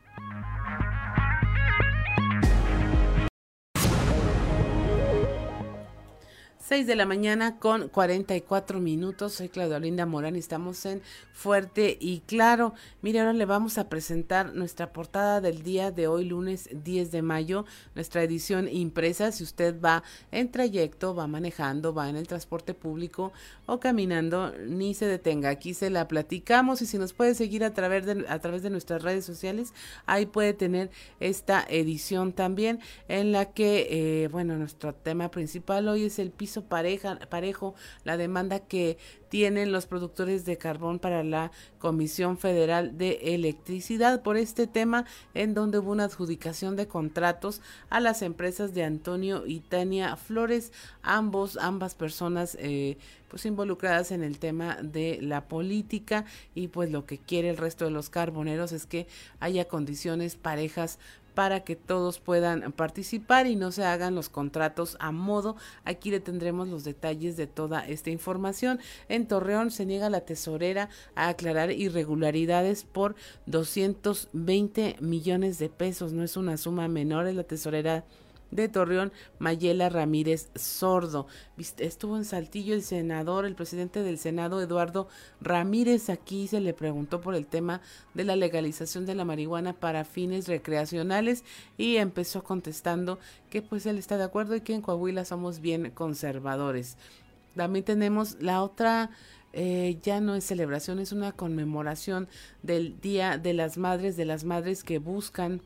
6 de la mañana con 44 minutos. Soy Claudia Linda Morán y estamos en Fuerte y Claro. Mire, ahora le vamos a presentar nuestra portada del día de hoy, lunes 10 de mayo, nuestra edición impresa. Si usted va en trayecto, va manejando, va en el transporte público o caminando, ni se detenga. Aquí se la platicamos y si nos puede seguir a través de, a través de nuestras redes sociales, ahí puede tener esta edición también en la que, eh, bueno, nuestro tema principal hoy es el piso pareja, parejo la demanda que tienen los productores de carbón para la Comisión Federal de Electricidad por este tema en donde hubo una adjudicación de contratos a las empresas de Antonio y Tania Flores, ambos, ambas personas eh, pues involucradas en el tema de la política y pues lo que quiere el resto de los carboneros es que haya condiciones parejas para que todos puedan participar y no se hagan los contratos a modo. Aquí le tendremos los detalles de toda esta información. En Torreón se niega la tesorera a aclarar irregularidades por 220 millones de pesos. No es una suma menor, es la tesorera de Torreón, Mayela Ramírez Sordo. Estuvo en Saltillo el senador, el presidente del Senado, Eduardo Ramírez. Aquí se le preguntó por el tema de la legalización de la marihuana para fines recreacionales y empezó contestando que pues él está de acuerdo y que en Coahuila somos bien conservadores. También tenemos la otra eh, ya no es celebración, es una conmemoración del Día de las Madres, de las Madres que buscan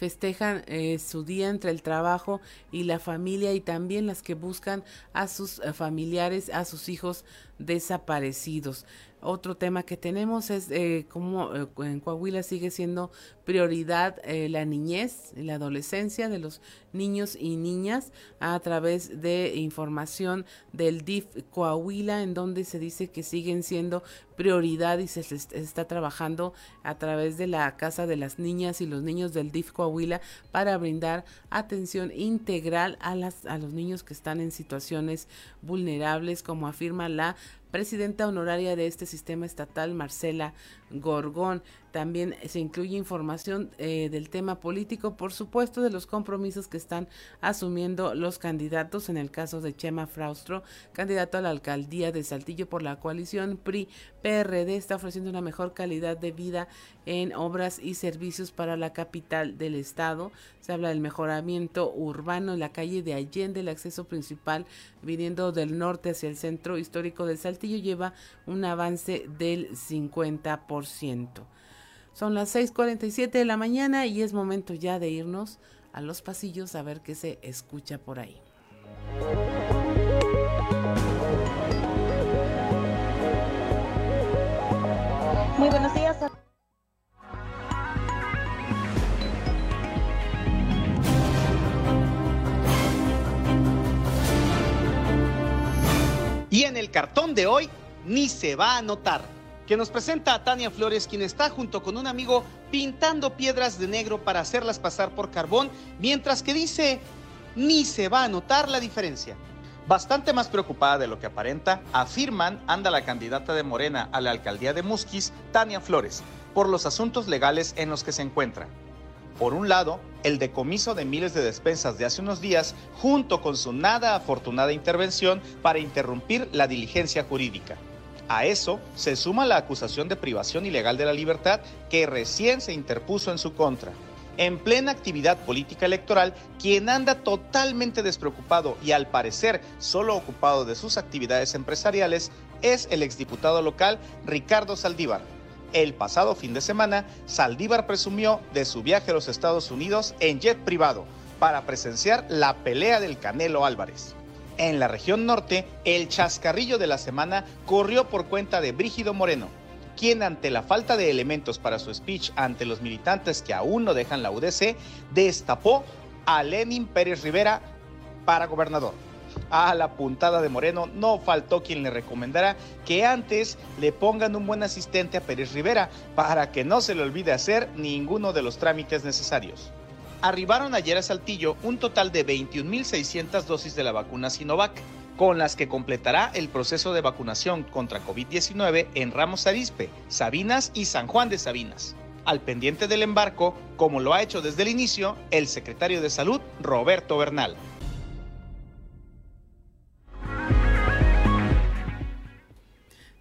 festejan eh, su día entre el trabajo y la familia y también las que buscan a sus eh, familiares, a sus hijos desaparecidos. Otro tema que tenemos es eh, cómo eh, en Coahuila sigue siendo prioridad eh, la niñez la adolescencia de los niños y niñas a través de información del DIF Coahuila en donde se dice que siguen siendo prioridad y se, está trabajando a través de la Casa de las Niñas y los Niños del DIF Coahuila para brindar atención integral a, las, a los niños que están en situaciones vulnerables como afirma la presidenta honoraria de este sistema estatal, Marcela Gorgón. También se incluye información eh, del tema político, por supuesto, de los compromisos que están asumiendo los candidatos. En el caso de Chema Fraustro, candidato a la alcaldía de Saltillo por la coalición PRI-PRD, está ofreciendo una mejor calidad de vida en obras y servicios para la capital del estado. Se habla del mejoramiento urbano en la calle de Allende, el acceso principal viniendo del norte hacia el centro histórico de Saltillo lleva un avance del 50%. Son las 6:47 de la mañana y es momento ya de irnos a los pasillos a ver qué se escucha por ahí. Muy buenos días. Y en el cartón de hoy ni se va a notar que nos presenta a Tania Flores, quien está junto con un amigo pintando piedras de negro para hacerlas pasar por carbón, mientras que dice, ni se va a notar la diferencia. Bastante más preocupada de lo que aparenta, afirman anda la candidata de Morena a la alcaldía de Musquis, Tania Flores, por los asuntos legales en los que se encuentra. Por un lado, el decomiso de miles de despensas de hace unos días, junto con su nada afortunada intervención para interrumpir la diligencia jurídica. A eso se suma la acusación de privación ilegal de la libertad que recién se interpuso en su contra. En plena actividad política electoral, quien anda totalmente despreocupado y al parecer solo ocupado de sus actividades empresariales es el exdiputado local Ricardo Saldívar. El pasado fin de semana, Saldívar presumió de su viaje a los Estados Unidos en jet privado para presenciar la pelea del Canelo Álvarez. En la región norte, el chascarrillo de la semana corrió por cuenta de Brígido Moreno, quien ante la falta de elementos para su speech ante los militantes que aún no dejan la UDC, destapó a Lenin Pérez Rivera para gobernador. A la puntada de Moreno no faltó quien le recomendara que antes le pongan un buen asistente a Pérez Rivera para que no se le olvide hacer ninguno de los trámites necesarios arribaron ayer a Saltillo un total de 21.600 dosis de la vacuna Sinovac, con las que completará el proceso de vacunación contra COVID-19 en Ramos Arispe, Sabinas y San Juan de Sabinas. Al pendiente del embarco, como lo ha hecho desde el inicio, el secretario de Salud, Roberto Bernal.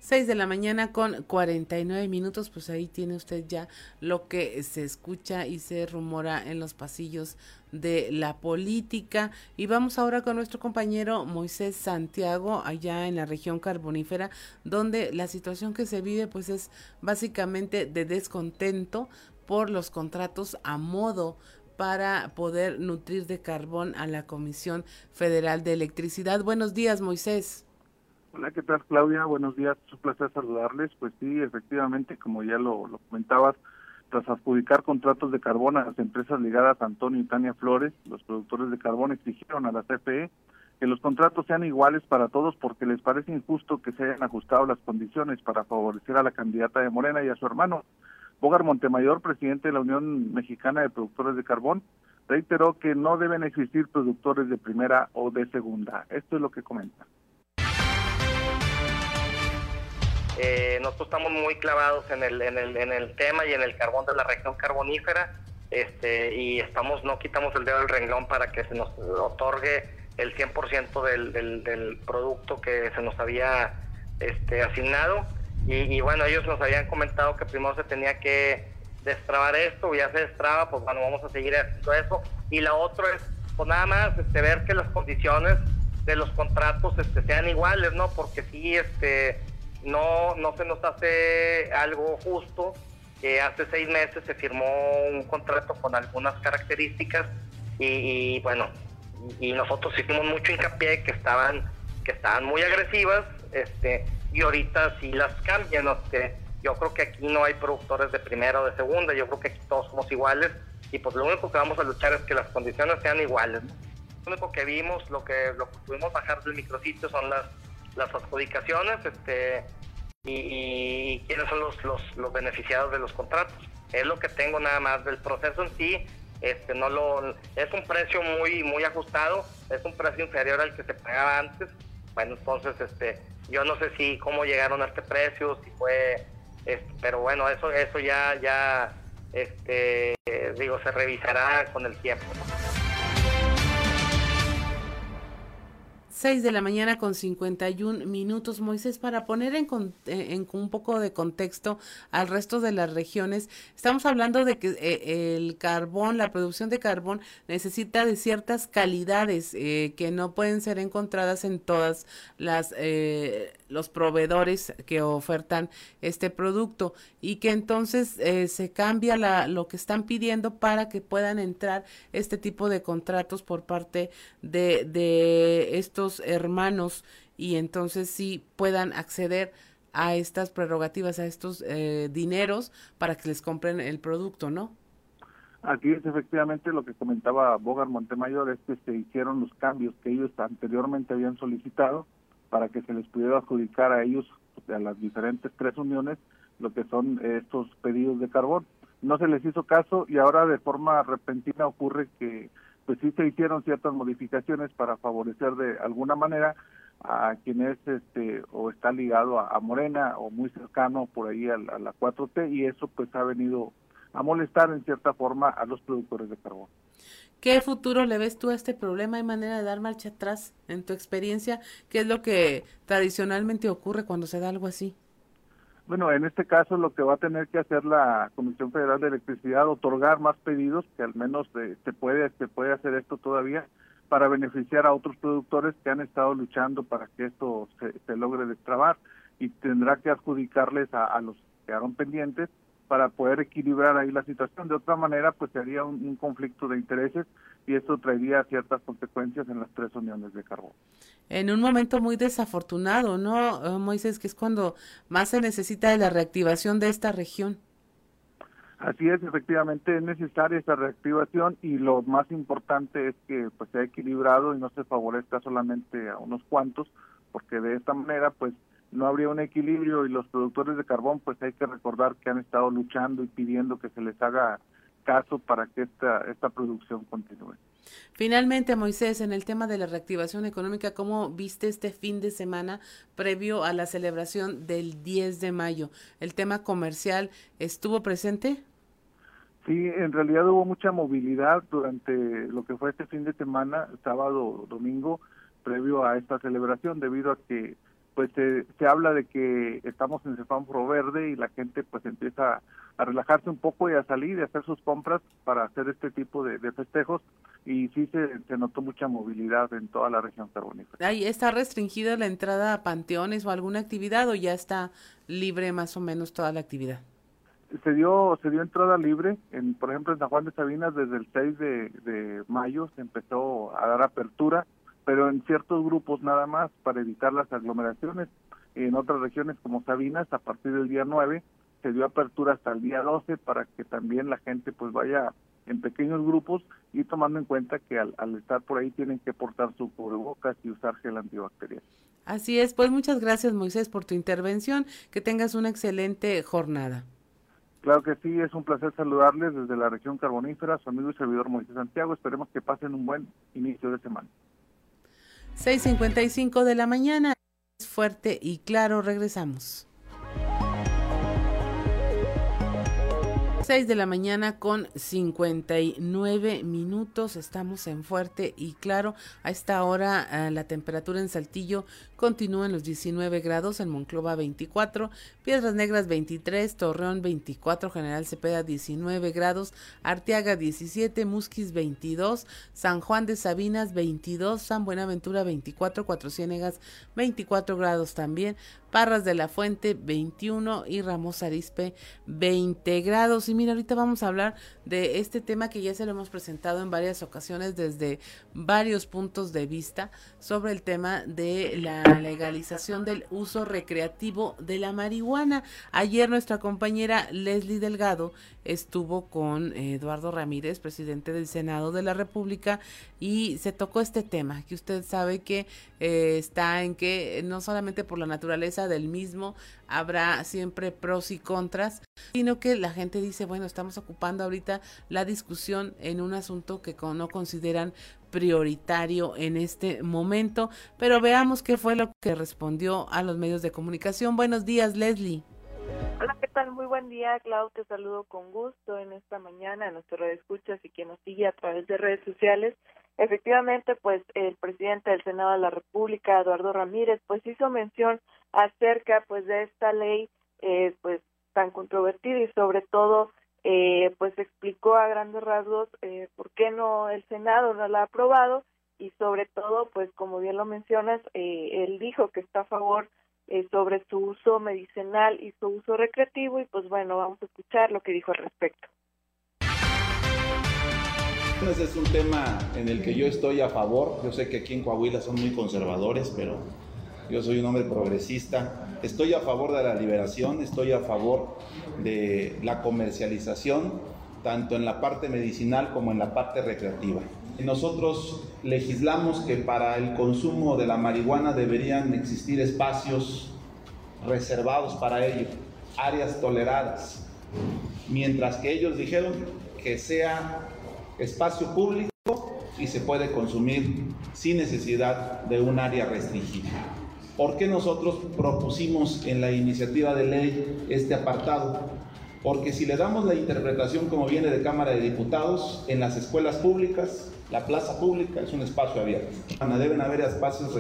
6 de la mañana con 49 minutos, pues ahí tiene usted ya lo que se escucha y se rumora en los pasillos de la política. Y vamos ahora con nuestro compañero Moisés Santiago, allá en la región carbonífera, donde la situación que se vive pues es básicamente de descontento por los contratos a modo para poder nutrir de carbón a la Comisión Federal de Electricidad. Buenos días, Moisés. Hola, ¿qué tal Claudia? Buenos días, es un placer saludarles. Pues sí, efectivamente, como ya lo, comentabas, tras adjudicar contratos de carbón a las empresas ligadas a Antonio y Tania Flores, los productores de carbón exigieron a la CFE que los contratos sean iguales para todos porque les parece injusto que se hayan ajustado las condiciones para favorecer a la candidata de Morena y a su hermano. Bogar Montemayor, presidente de la Unión Mexicana de Productores de Carbón, reiteró que no deben existir productores de primera o de segunda. Esto es lo que comenta. Eh, nosotros estamos muy clavados en el, en, el, en el tema y en el carbón de la región carbonífera este, y estamos no quitamos el dedo del renglón para que se nos otorgue el 100% del, del, del producto que se nos había este, asignado. Y, bueno, ellos nos habían comentado que primero se tenía que destrabar esto, ya se destraba, pues bueno, vamos a seguir haciendo eso. Y la otra es, pues nada más, este, ver que las condiciones de los contratos este, sean iguales, ¿no? Porque sí, este, no, no se nos hace algo justo. hace seis meses se firmó un contrato con algunas características y, bueno, y nosotros hicimos mucho hincapié que estaban, que estaban muy agresivas, este, y ahorita sí las cambian. Este, yo creo que aquí no hay productores de primera o de segunda, yo creo que aquí todos somos iguales y pues lo único que vamos a luchar es que las condiciones sean iguales. Lo único que vimos, lo que, lo que pudimos bajar del micrositio son las las adjudicaciones este, y, quiénes son los, los, beneficiados de los contratos. Es lo que tengo nada más del proceso en sí. Este, no lo, es un precio muy muy ajustado, es un precio inferior al que se pagaba antes. Bueno, entonces este, yo no sé si cómo llegaron a este precio, si fue, este, pero bueno, eso eso ya ya este, digo se revisará con el tiempo. 6 de la mañana con 51 minutos, Moisés, para poner en, eh, en, un poco de contexto al resto de las regiones. Estamos hablando de que eh, el carbón, la producción de carbón necesita de ciertas calidades eh, que no pueden ser encontradas en todas las los proveedores que ofertan este producto y que entonces se cambia la, lo que están pidiendo para que puedan entrar este tipo de contratos por parte de estos hermanos y entonces sí puedan acceder a estas prerrogativas, a estos eh, dineros para que les compren el producto, ¿no? Aquí es efectivamente lo que comentaba Bogar Montemayor, es que se hicieron los cambios que ellos anteriormente habían solicitado para que se les pudiera adjudicar a ellos, a las diferentes tres uniones, lo que son estos pedidos de carbón. No se les hizo caso y ahora de forma repentina ocurre que pues sí se hicieron ciertas modificaciones para favorecer de alguna manera a quien es este o está ligado a, Morena o muy cercano por ahí a, la 4T y eso pues ha venido a molestar en cierta forma a los productores de carbón. ¿Qué futuro le ves tú a este problema? ¿Hay manera de dar marcha atrás en tu experiencia? ¿Qué es lo que tradicionalmente ocurre cuando se da algo así? Bueno, en este caso lo que va a tener que hacer la Comisión Federal de Electricidad, otorgar más pedidos, que al menos se, puede, se puede hacer esto todavía, para beneficiar a otros productores que han estado luchando para que esto se, logre destrabar y tendrá que adjudicarles a, los que quedaron pendientes para poder equilibrar ahí la situación. De otra manera, pues sería un conflicto de intereses y esto traería ciertas consecuencias en las tres uniones de carbón. En un momento muy desafortunado, ¿no, eh, Moisés? Que es cuando más se necesita de la reactivación de esta región. Así es, efectivamente es necesaria esta reactivación y lo más importante es que pues sea equilibrado y no se favorezca solamente a unos cuantos, porque de esta manera pues no habría un equilibrio y los productores de carbón pues hay que recordar que han estado luchando y pidiendo que se les haga caso para que esta, esta producción continúe. Finalmente, Moisés, en el tema de la reactivación económica, ¿cómo viste este fin de semana previo a la celebración del 10 de mayo? ¿El tema comercial estuvo presente? Sí, en realidad hubo mucha movilidad durante lo que fue este fin de semana, sábado, domingo, previo a esta celebración, debido a que pues se habla de que estamos en semáforo verde y la gente pues empieza a relajarse un poco y a salir y a hacer sus compras para hacer este tipo de, festejos y sí se, se, notó mucha movilidad en toda la región carbonífera. ¿Ahí está restringida la entrada a panteones o alguna actividad o ya está libre más o menos toda la actividad? Se dio se dio entrada libre, en, por ejemplo en San Juan de Sabinas desde el 6 de, de mayo se empezó a dar apertura pero en ciertos grupos nada más para evitar las aglomeraciones. En otras regiones como Sabinas, a partir del día 9, se dio apertura hasta el día 12 para que también la gente pues vaya en pequeños grupos y tomando en cuenta que al, estar por ahí tienen que portar su cubrebocas y usar gel antibacterial. Así es, pues muchas gracias Moisés por tu intervención, que tengas una excelente jornada. Claro que sí, es un placer saludarles desde la región carbonífera, su amigo y servidor Moisés Santiago, esperemos que pasen un buen inicio de semana. 6.55 de la mañana. Fuerte y claro, regresamos. 6 de la mañana con 59 minutos. Estamos en fuerte y claro. A esta hora eh, la temperatura en Saltillo continúa en los 19 grados, en Monclova 24, Piedras Negras 23, Torreón 24, General Cepeda 19 grados, Arteaga 17, Musquis 22, San Juan de Sabinas 22, San Buenaventura 24, Cuatro Ciénegas 24 grados también, Parras de la Fuente 21 y Ramos Arispe 20 grados. Y mira, ahorita vamos a hablar de este tema que ya se lo hemos presentado en varias ocasiones desde varios puntos de vista sobre el tema de la legalización del uso recreativo de la marihuana. Ayer nuestra compañera Leslie Delgado estuvo con Eduardo Ramírez, presidente del Senado de la República, y se tocó este tema, que usted sabe que eh, está en que no solamente por la naturaleza del mismo habrá siempre pros y contras, sino que la gente dice, bueno, estamos ocupando ahorita la discusión en un asunto que no consideran prioritario en este momento, pero veamos qué fue lo que respondió a los medios de comunicación. Buenos días, Leslie. Hola, ¿qué tal? Muy buen día, Clau. Te saludo con gusto en esta mañana a nuestro red escuchas y quien nos sigue a través de redes sociales. Efectivamente, pues el presidente del Senado de la República, Eduardo Ramírez, pues hizo mención acerca pues de esta ley eh, pues tan controvertida y sobre todo eh, pues explicó a grandes rasgos eh, por qué no el Senado no la ha aprobado y sobre todo pues como bien lo mencionas eh, él dijo que está a favor eh, sobre su uso medicinal y su uso recreativo y pues bueno vamos a escuchar lo que dijo al respecto. Ese es un tema en el que yo estoy a favor. Yo sé que aquí en Coahuila son muy conservadores, pero yo soy un hombre progresista. Estoy a favor de la liberación, estoy a favor de la comercialización, tanto en la parte medicinal como en la parte recreativa. Nosotros legislamos que para el consumo de la marihuana deberían existir espacios reservados para ello, áreas toleradas, mientras que ellos dijeron que sea espacio público y se puede consumir sin necesidad de un área restringida. ¿Por qué nosotros propusimos en la iniciativa de ley este apartado? Porque si le damos la interpretación como viene de Cámara de Diputados, en las escuelas públicas, la plaza pública es un espacio abierto. Deben haber espacios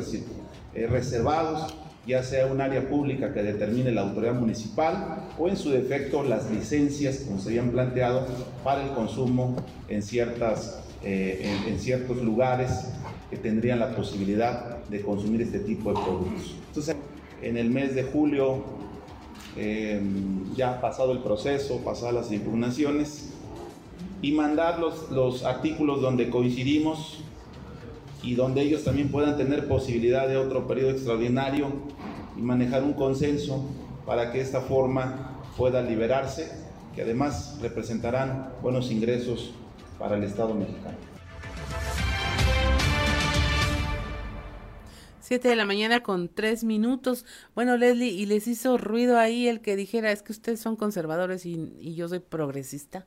eh, reservados, ya sea un área pública que determine la autoridad municipal o en su defecto las licencias, como se habían planteado, para el consumo en, ciertas, eh, en ciertos lugares que tendrían la posibilidad de consumir este tipo de productos. Entonces, en el mes de julio, eh, ya pasado el proceso, pasadas las impugnaciones, y mandar los, los artículos donde coincidimos y donde ellos también puedan tener posibilidad de otro periodo extraordinario y manejar un consenso para que esta forma pueda liberarse, que además representarán buenos ingresos para el Estado mexicano. 7 de la mañana con 3 minutos. Bueno, Leslie, ¿y les hizo ruido ahí el que dijera es que ustedes son conservadores y, yo soy progresista?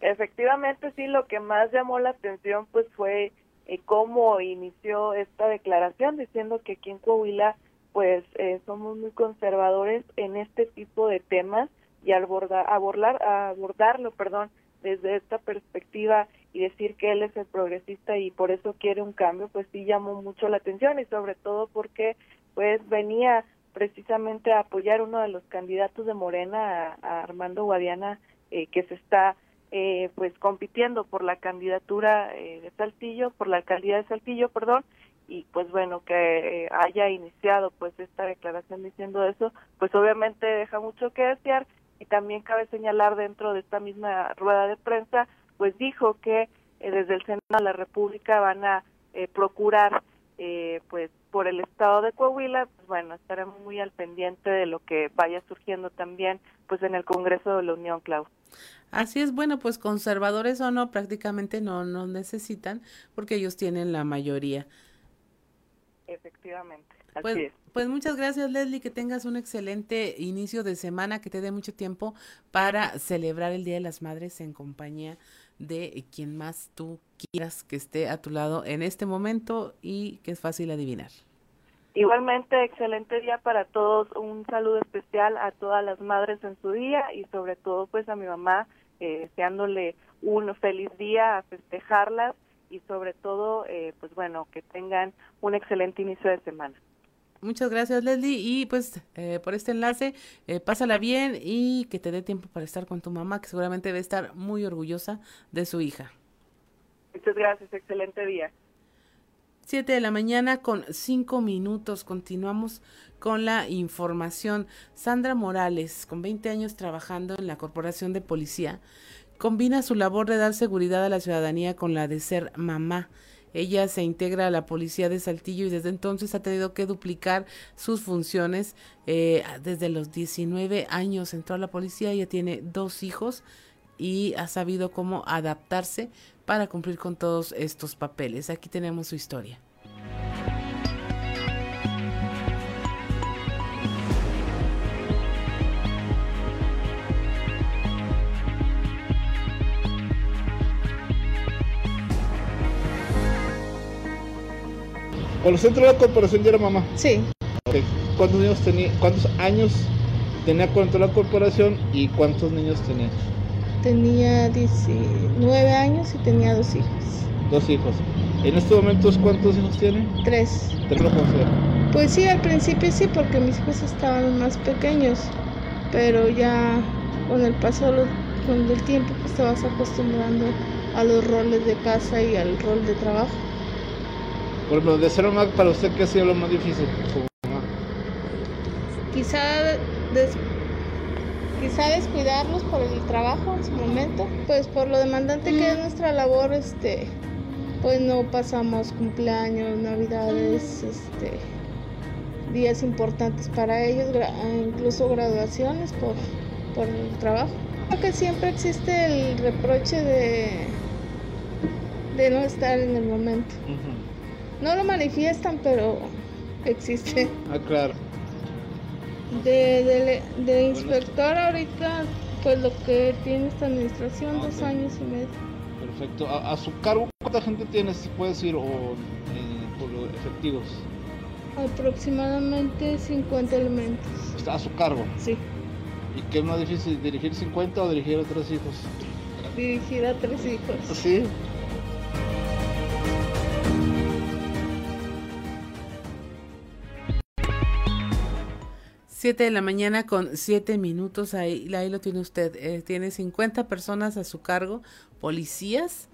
Efectivamente, sí, lo que más llamó la atención pues fue eh, cómo inició esta declaración diciendo que aquí en Coahuila pues eh, somos muy conservadores en este tipo de temas y abordar, abordar, abordarlo, perdón, desde esta perspectiva y decir que él es el progresista y por eso quiere un cambio, pues sí llamó mucho la atención y sobre todo porque pues venía precisamente a apoyar uno de los candidatos de Morena, a, Armando Guadiana, eh, que se está eh, pues compitiendo por la candidatura eh, de Saltillo, por la alcaldía de Saltillo, perdón, y pues bueno que haya iniciado pues esta declaración diciendo eso, pues obviamente deja mucho que desear y también cabe señalar dentro de esta misma rueda de prensa, pues dijo que desde el Senado de la República van a procurar eh, pues por el estado de Coahuila, pues bueno, estaremos muy al pendiente de lo que vaya surgiendo también pues en el Congreso de la Unión, Clau. Así es, bueno, pues conservadores o no, prácticamente no nos necesitan porque ellos tienen la mayoría. Efectivamente. Así pues, es. Pues muchas gracias Leslie, que tengas un excelente inicio de semana, que te dé mucho tiempo para celebrar el Día de las Madres en compañía de quien más tú quieras que esté a tu lado en este momento y que es fácil adivinar. Igualmente, excelente día para todos. Un saludo especial a todas las madres en su día y sobre todo pues a mi mamá, eh, deseándole un feliz día, a festejarlas y sobre todo eh, pues bueno, que tengan un excelente inicio de semana. Muchas gracias, Leslie. Y pues eh, por este enlace, eh, pásala bien y que te dé tiempo para estar con tu mamá, que seguramente debe estar muy orgullosa de su hija. Muchas gracias, excelente día. Siete de la mañana con cinco minutos. Continuamos con la información. Sandra Morales, con 20 años trabajando en la Corporación de Policía, combina su labor de dar seguridad a la ciudadanía con la de ser mamá. Ella se integra a la policía de Saltillo y desde entonces ha tenido que duplicar sus funciones. Eh, desde los 19 años entró a la policía, ella tiene dos hijos y ha sabido cómo adaptarse para cumplir con todos estos papeles. Aquí tenemos su historia. Cuando usted entró a la corporación ya era mamá. Sí. ¿Cuántos años tenía, cuántos años tenía cuando la corporación y cuántos niños tenía? Tenía 19 años y tenía dos hijos. Dos hijos. ¿En estos momentos cuántos hijos tiene? Tres. ¿Tres lo Pues sí, al principio sí, porque mis hijos estaban más pequeños, pero ya con el paso del tiempo pues te vas acostumbrando a los roles de casa y al rol de trabajo. Por ejemplo, de ser mamá, para usted, ¿qué ha sido lo más difícil? Quizá, quizá descuidarlos por el trabajo en su momento, pues por lo demandante que es nuestra labor, este, pues no pasamos cumpleaños, navidades, este, días importantes para ellos, incluso graduaciones por, por el trabajo. Creo que siempre existe el reproche de, de no estar en el momento. No lo manifiestan, pero existe. Ah, claro. De, de, inspector ahorita, pues lo que tiene esta administración, dos años y medio. Perfecto. ¿A, su cargo cuánta gente tiene, si puede decir, o eh, por efectivos? Aproximadamente 50 elementos. ¿Está a su cargo? Sí. ¿Y qué es más difícil, dirigir 50 o dirigir a tres hijos? Dirigir a tres hijos. Sí. 7 de la mañana con 7 minutos, ahí, ahí lo tiene usted. Eh, tiene 50 personas a su cargo, policías,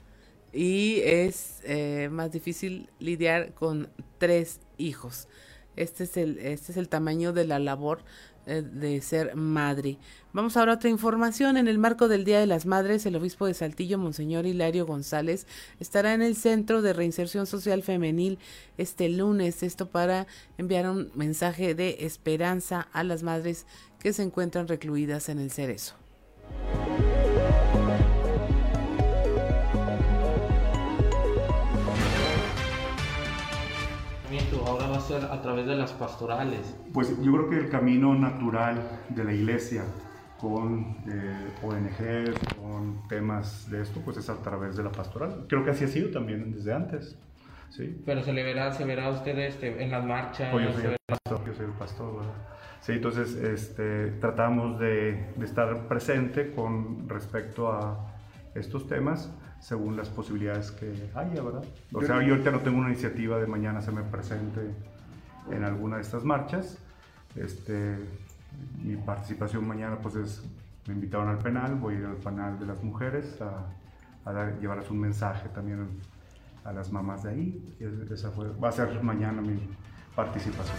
y es eh, más difícil lidiar con tres hijos. Este es el, este es el tamaño de la labor de ser madre. Vamos ahora a otra información. En el marco del Día de las Madres, el obispo de Saltillo, Monseñor Hilario González, estará en el Centro de Reinserción Social Femenil este lunes. Esto para enviar un mensaje de esperanza a las madres que se encuentran recluidas en el cerezo. Va a ser a través de las pastorales. Pues yo creo que el camino natural de la iglesia con eh, ONGs, con temas de esto, pues es a través de la pastoral. Creo que así ha sido también desde antes. ¿sí? Pero se le verá, se verá usted este, en las marchas. Pues yo soy el pastor, yo soy el pastor, ¿verdad? Sí, entonces este, tratamos de, de estar presente con respecto a estos temas según las posibilidades que haya, ¿verdad? O sea, yo ahorita no tengo una iniciativa de mañana se me presente en alguna de estas marchas. Este, mi participación mañana pues es, me invitaron al penal, voy a ir al penal de las mujeres a, a llevarles un mensaje también a las mamás de ahí. Esa fue, va a ser mañana mi participación.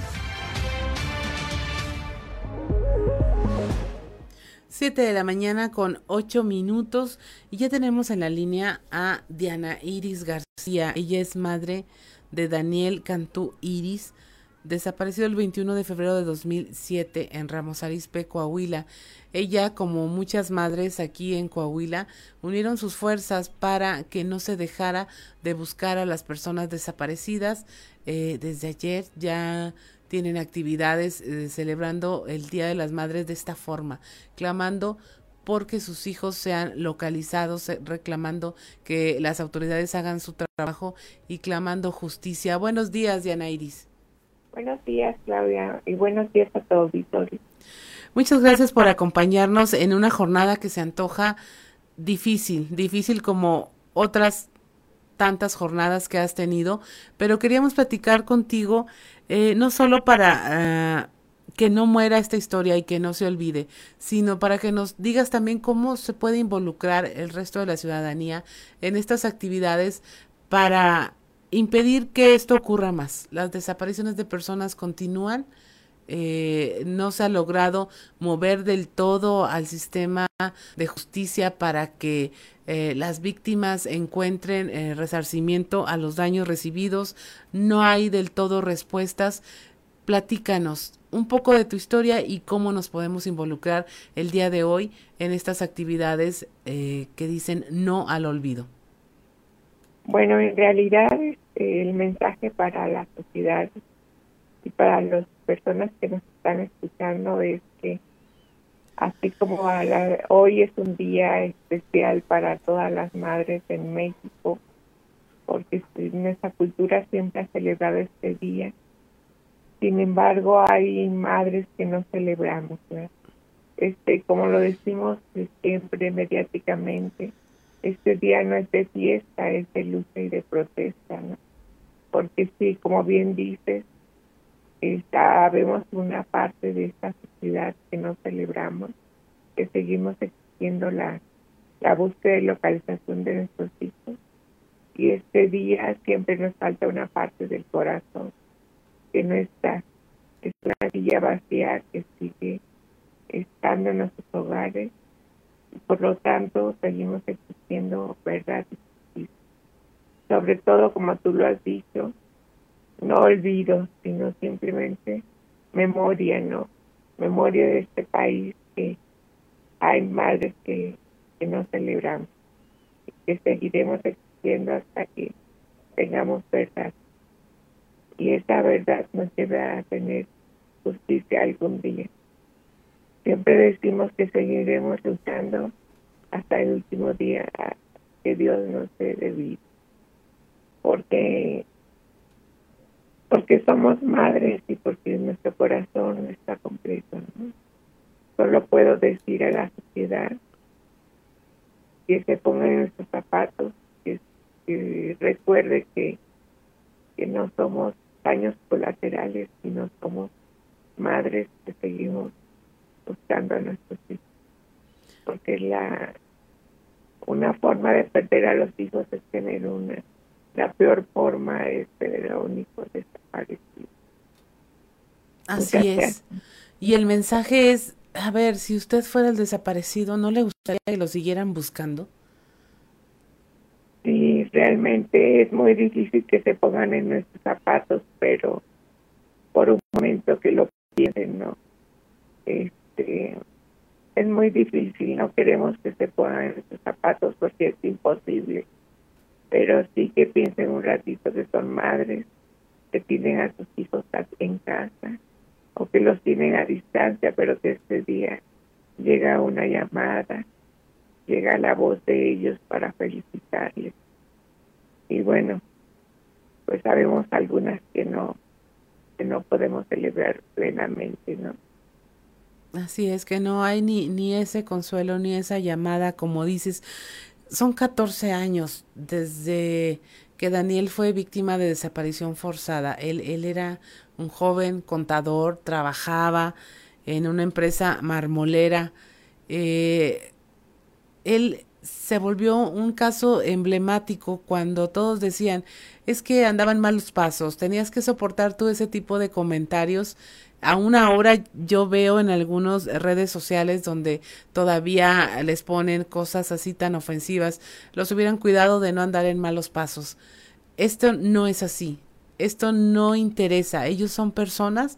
7 de la mañana con 8 minutos y ya tenemos en la línea a Diana Iris García. Ella es madre de Daniel Cantú Iris, desaparecido el 21 de febrero de 2007 en Ramos Arizpe, Coahuila. Ella, como muchas madres aquí en Coahuila, unieron sus fuerzas para que no se dejara de buscar a las personas desaparecidas. Eh, desde ayer ya tienen actividades eh, celebrando el Día de las Madres de esta forma, clamando porque sus hijos sean localizados, eh, reclamando que las autoridades hagan su trabajo y clamando justicia. Buenos días, Diana Iris. Buenos días, Claudia, y buenos días a todo auditorio. Muchas gracias por acompañarnos en una jornada que se antoja difícil, difícil como otras tantas jornadas que has tenido, pero queríamos platicar contigo eh, no solo para ah, que no muera esta historia y que no se olvide, sino para que nos digas también cómo se puede involucrar el resto de la ciudadanía en estas actividades para impedir que esto ocurra más. Las desapariciones de personas continúan. Eh, no se ha logrado mover del todo al sistema de justicia para que eh, las víctimas encuentren eh, resarcimiento a los daños recibidos. No hay del todo respuestas. Platícanos un poco de tu historia y cómo nos podemos involucrar el día de hoy en estas actividades que dicen no al olvido. Bueno, en realidad el mensaje para la sociedad y para las personas que nos están escuchando es que así como hoy es un día especial para todas las madres en México, porque nuestra cultura siempre ha celebrado este día. Sin embargo, hay madres que no celebramos. Este, como lo decimos siempre mediáticamente, este día no es de fiesta, es de lucha y de protesta. Porque sí, como bien dices, está, vemos una parte de esta sociedad que no celebramos, que seguimos exigiendo la, la búsqueda y localización de nuestros hijos. Y este día siempre nos falta una parte del corazón que no está. Es una villa vacía que sigue estando en nuestros hogares por lo tanto seguimos existiendo verdad sobre todo como tú lo has dicho no olvido sino simplemente memoria no memoria de este país que hay madres que, que no celebramos y que seguiremos existiendo hasta que tengamos verdad. Y esa verdad nos lleva a tener justicia algún día. Siempre decimos que seguiremos luchando hasta el último día que Dios nos dé de vida. Porque, porque somos madres y porque nuestro corazón está completo. Solo puedo decir a la sociedad que se ponga en nuestros zapatos, que, recuerde que, que no somos daños colaterales, sino somos madres que seguimos buscando a nuestros hijos. Porque la una forma de perder a los hijos es tener una, la peor forma es tener a un hijo desaparecido. Así es. Y el mensaje es, a ver, si usted fuera el desaparecido, ¿no le gustaría que lo siguieran buscando? Sí, realmente es muy difícil que se pongan en nuestros zapatos, pero por un momento que lo piensen, ¿no? Este, es muy difícil, no queremos que se pongan en esos zapatos porque es imposible, pero sí que piensen un ratito que son madres, que tienen a sus hijos en casa o que los tienen a distancia, pero que este día llega una llamada, llega la voz de ellos para felicitarles. Y bueno, pues sabemos algunas que no, que no podemos celebrar plenamente, ¿no? Así es que no hay ni, ni ese consuelo ni esa llamada, como dices. Son 14 años desde que Daniel fue víctima de desaparición forzada. Él, él era un joven contador, trabajaba en una empresa marmolera. Eh, él se volvió un caso emblemático cuando todos decían es que andaban malos pasos, tenías que soportar todo ese tipo de comentarios. Aún ahora yo veo en algunas redes sociales donde todavía les ponen cosas así tan ofensivas. Los hubieran cuidado de no andar en malos pasos. Esto no es así. Esto no interesa. Ellos son personas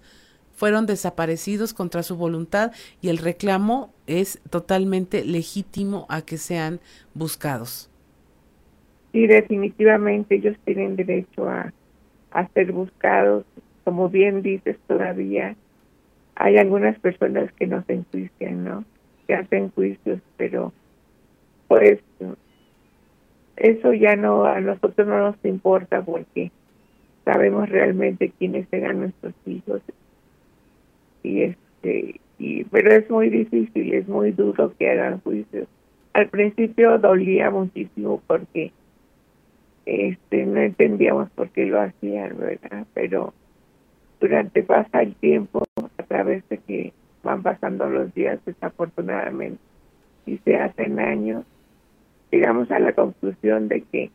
fueron desaparecidos contra su voluntad y el reclamo es totalmente legítimo a que sean buscados. Sí, definitivamente ellos tienen derecho a, a ser buscados. Como bien dices, todavía hay algunas personas que no se enjuician, ¿no? Que hacen juicios, pero pues eso ya no, a nosotros no nos importa porque sabemos realmente quiénes eran nuestros hijos. Y este y pero es muy difícil es muy duro que hagan juicios. Al principio dolía muchísimo porque este no entendíamos por qué lo hacían verdad pero durante pasa el tiempo a través de que van pasando los días desafortunadamente y se hacen años llegamos a la conclusión de que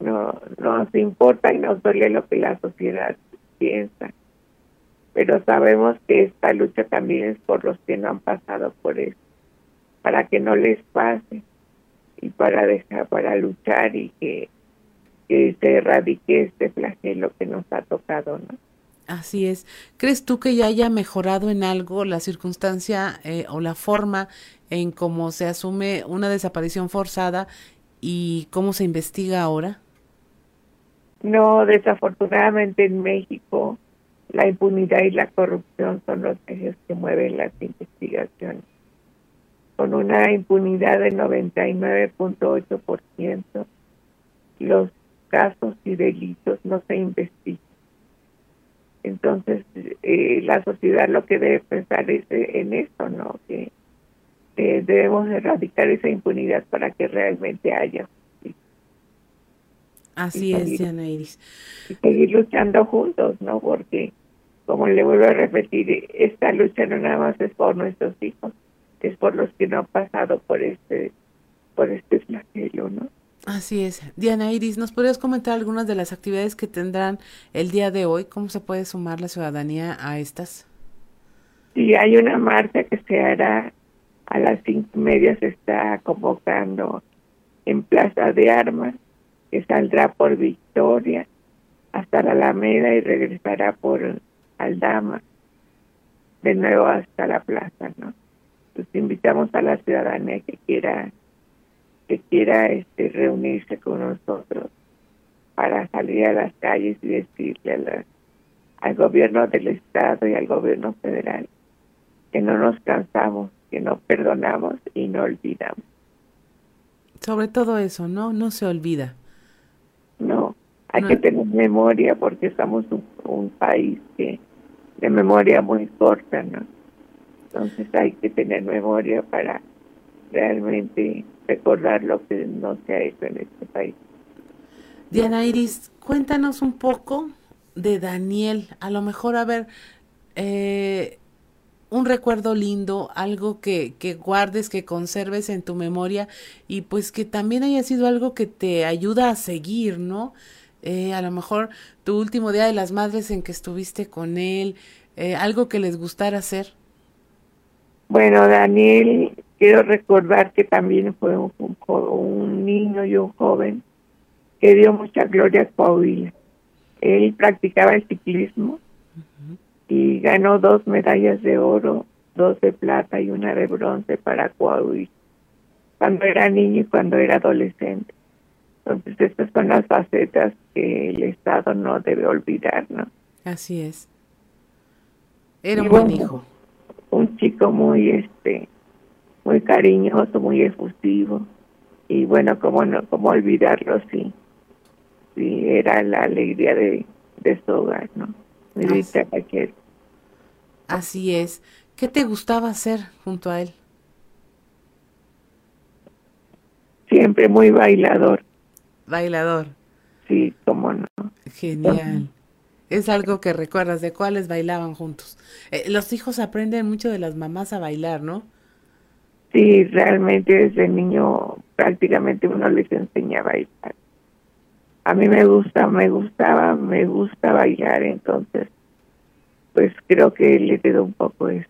no nos importa y nos duele lo que la sociedad piensa pero sabemos que esta lucha también es por los que no han pasado por eso, para que no les pase y para dejar, para luchar y que, que se erradique este flagelo que nos ha tocado, ¿no? Así es. ¿Crees tú que ya haya mejorado en algo la circunstancia eh, o la forma en cómo se asume una desaparición forzada y cómo se investiga ahora? No, desafortunadamente en México la impunidad y la corrupción son los ejes que mueven las investigaciones. Con una impunidad del 99.8%, los casos y delitos no se investigan. Entonces, eh, la sociedad lo que debe pensar es en esto, ¿no? Que debemos erradicar esa impunidad para que realmente haya justicia. Así es, Diana Iris. Y seguir luchando juntos, ¿no? Porque como le vuelvo a repetir, esta lucha no nada más es por nuestros hijos, es por los que no han pasado por este, por este flagelo, ¿no? Así es. Diana Iris, ¿nos podrías comentar algunas de las actividades que tendrán el día de hoy? ¿Cómo se puede sumar la ciudadanía a estas? Sí, hay una marcha que se hará a las cinco y media, se está convocando en Plaza de Armas, que saldrá por Victoria hasta la Alameda y regresará por Aldama, de nuevo hasta la plaza, ¿no? Pues invitamos a la ciudadanía que quiera que quiera este reunirse con nosotros para salir a las calles y decirle al gobierno del estado y al gobierno federal que no nos cansamos, que no perdonamos y no olvidamos. Sobre todo eso, ¿no? No se olvida. No, hay que tener memoria porque somos un, país que de memoria muy corta, ¿no? Entonces hay que tener memoria para realmente recordar lo que no se ha hecho en este país. Diana Iris, cuéntanos un poco de Daniel. A lo mejor, a ver, eh, un recuerdo lindo, algo que, que guardes, que conserves en tu memoria y pues que también haya sido algo que te ayuda a seguir, ¿no? Eh, a lo mejor tu último día de las madres en que estuviste con él, eh, algo que les gustara hacer. Bueno, Daniel, quiero recordar que también fue un, un, niño y un joven que dio mucha gloria a Coahuila. Él practicaba el ciclismo y ganó dos medallas de oro, dos de plata y una de bronce para Coahuila, cuando era niño y cuando era adolescente. Entonces, estas son las facetas que el Estado no debe olvidar, ¿no? Así es. Era un buen hijo. Un chico muy, este, muy cariñoso, muy efusivo. Y bueno, cómo no, cómo olvidarlo, sí. Sí, era la alegría de, de su hogar, ¿no? Así, Así es. ¿Qué te gustaba hacer junto a él? Siempre muy bailador bailador. Sí, cómo no. Genial. Es algo que recuerdas de cuáles bailaban juntos. Eh, los hijos aprenden mucho de las mamás a bailar, ¿no? Sí, realmente desde niño prácticamente uno les enseña a bailar. A mí me gusta, me gustaba, me gusta bailar, entonces pues creo que le quedó un poco eso.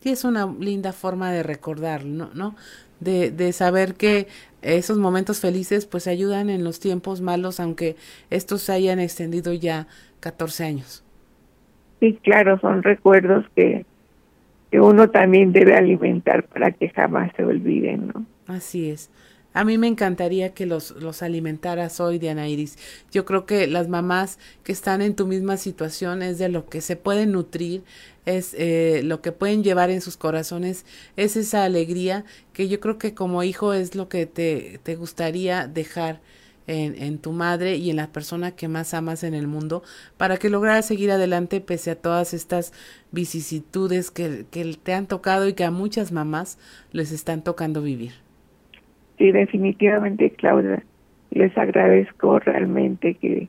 Sí, es una linda forma de recordarlo, ¿no? De, de saber que esos momentos felices pues ayudan en los tiempos malos, aunque estos se hayan extendido ya 14 años. Sí, claro, son recuerdos que, que uno también debe alimentar para que jamás se olviden, ¿no? Así es. A mí me encantaría que los, los alimentaras hoy, Diana Iris. Yo creo que las mamás que están en tu misma situación es de lo que se pueden nutrir, es eh, lo que pueden llevar en sus corazones, es esa alegría que yo creo que como hijo es lo que te, te gustaría dejar en, tu madre y en la persona que más amas en el mundo para que lograras seguir adelante pese a todas estas vicisitudes que, que te han tocado y que a muchas mamás les están tocando vivir. Sí, definitivamente, Claudia, les agradezco realmente que,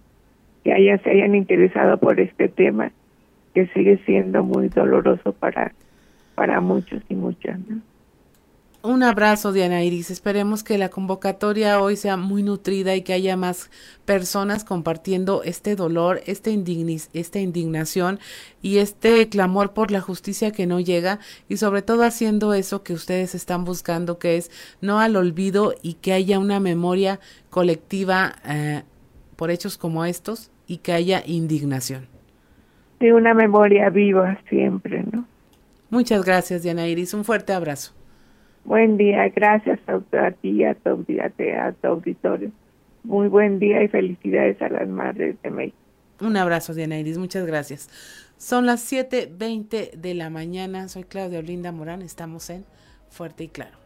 que se hayan interesado por este tema que sigue siendo muy doloroso para, para muchos y muchas. ¿no? Un abrazo, Diana Iris. Esperemos que la convocatoria hoy sea muy nutrida y que haya más personas compartiendo este dolor, este esta indignación y este clamor por la justicia que no llega y sobre todo haciendo eso que ustedes están buscando, que es no al olvido y que haya una memoria colectiva eh, por hechos como estos y que haya indignación de una memoria viva siempre, ¿no? Muchas gracias, Diana Iris. Un fuerte abrazo. Buen día, gracias a, ti y a tu, a tu auditorio. Muy buen día y felicidades a las madres de México. Un abrazo, Diana Iris. Muchas gracias. Son las 7.20 de la mañana. Soy Claudia Olinda Morán. Estamos en Fuerte y Claro.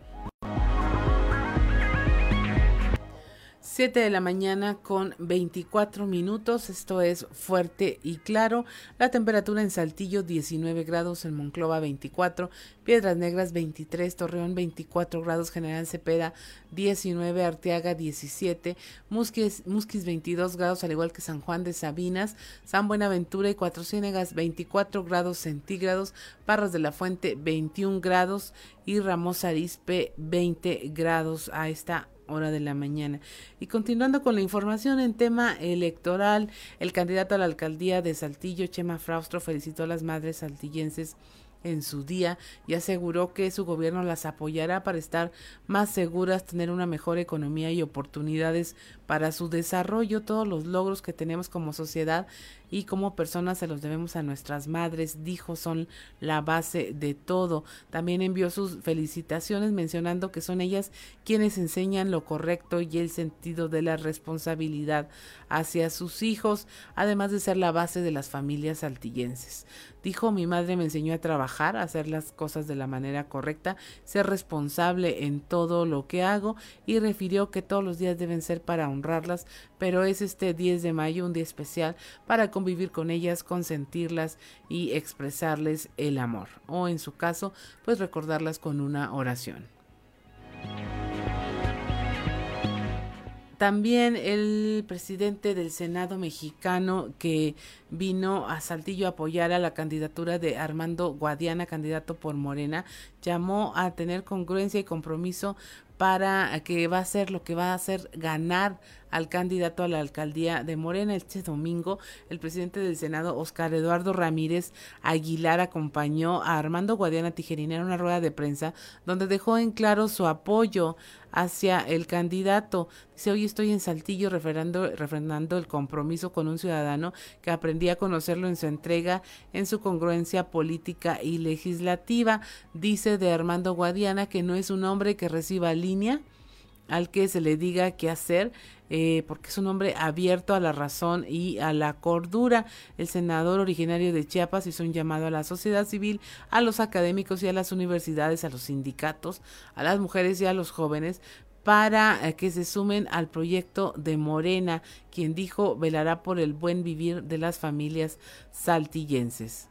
7 de la mañana con 24 minutos, esto es fuerte y claro. La temperatura en Saltillo 19 grados, en Monclova 24, Piedras Negras 23, Torreón 24 grados, General Cepeda 19, Arteaga 17, Musquis, Musquis 22 grados, al igual que San Juan de Sabinas, San Buenaventura y Cuatro Ciénegas 24 grados centígrados, Parras de la Fuente 21 grados y Ramos Arispe 20 grados a esta hora de la mañana. Y continuando con la información en tema electoral, el candidato a la alcaldía de Saltillo, Chema Fraustro, felicitó a las madres saltillenses en su día y aseguró que su gobierno las apoyará para estar más seguras, tener una mejor economía y oportunidades para su desarrollo. Todos los logros que tenemos como sociedad y como personas se los debemos a nuestras madres, dijo, son la base de todo. También envió sus felicitaciones mencionando que son ellas quienes enseñan lo correcto y el sentido de la responsabilidad hacia sus hijos, además de ser la base de las familias altillenses. Dijo, mi madre me enseñó a trabajar, a hacer las cosas de la manera correcta, ser responsable en todo lo que hago y refirió que todos los días deben ser para honrarlas, pero es este 10 de mayo un día especial para convivir con ellas, consentirlas y expresarles el amor, o en su caso, pues recordarlas con una oración. También el presidente del Senado mexicano que vino a Saltillo a apoyar a la candidatura de Armando Guadiana, candidato por Morena, llamó a tener congruencia y compromiso para que va a ser lo que va a hacer ganar al candidato a la alcaldía de Morena este domingo. El presidente del Senado, Oscar Eduardo Ramírez Aguilar, acompañó a Armando Guadiana Tijerina en una rueda de prensa donde dejó en claro su apoyo hacia el candidato. Dice, hoy estoy en Saltillo refrendando, refrendando el compromiso con un ciudadano que aprendí a conocerlo en su entrega, en su congruencia política y legislativa. Dice de Armando Guadiana que no es un hombre que reciba línea al que se le diga qué hacer, eh, porque es un hombre abierto a la razón y a la cordura. El senador originario de Chiapas hizo un llamado a la sociedad civil, a los académicos y a las universidades, a los sindicatos, a las mujeres y a los jóvenes para eh, que se sumen al proyecto de Morena, quien dijo velará por el buen vivir de las familias saltillenses.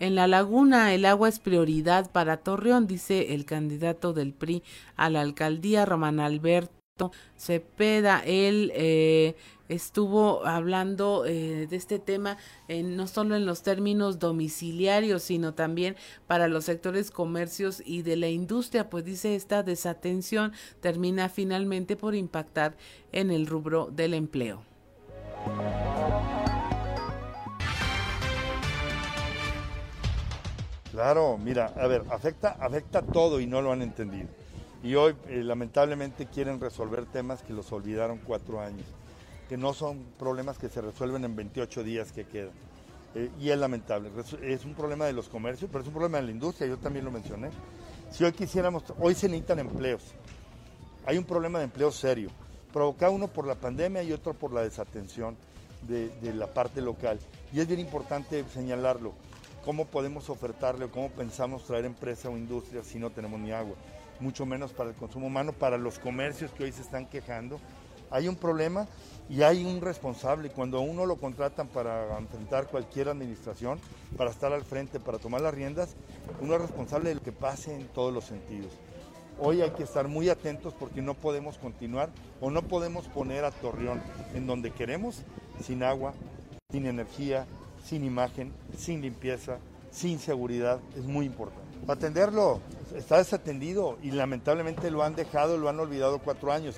En la laguna el agua es prioridad para Torreón, dice el candidato del PRI a la alcaldía, Román Alberto Cepeda. Él eh, estuvo hablando eh, de este tema no solo en los términos domiciliarios, sino también para los sectores comercios y de la industria, pues dice esta desatención termina finalmente por impactar en el rubro del empleo. Claro, mira, a ver, afecta, afecta todo y no lo han entendido. Y hoy eh, lamentablemente quieren resolver temas que los olvidaron cuatro años que no son problemas que se resuelven en 28 días que quedan. Eh, y es lamentable. Es un problema de los comercios, pero es un problema de la industria, yo también lo mencioné. Si hoy quisiéramos, hoy se necesitan empleos. Hay un problema de empleo serio, provocado uno por la pandemia y otro por la desatención de, de la parte local. Y es bien importante señalarlo, cómo podemos ofertarle o cómo pensamos traer empresa o industria si no tenemos ni agua, mucho menos para el consumo humano, para los comercios que hoy se están quejando. Hay un problema y hay un responsable. Cuando uno lo contratan para enfrentar cualquier administración, para estar al frente, para tomar las riendas, uno es responsable de lo que pase en todos los sentidos. Hoy hay que estar muy atentos porque no podemos continuar o no podemos poner a Torreón en donde queremos sin agua, sin energía, sin imagen, sin limpieza, sin seguridad. Es muy importante. Atenderlo está desatendido y lamentablemente lo han dejado, lo han olvidado cuatro años.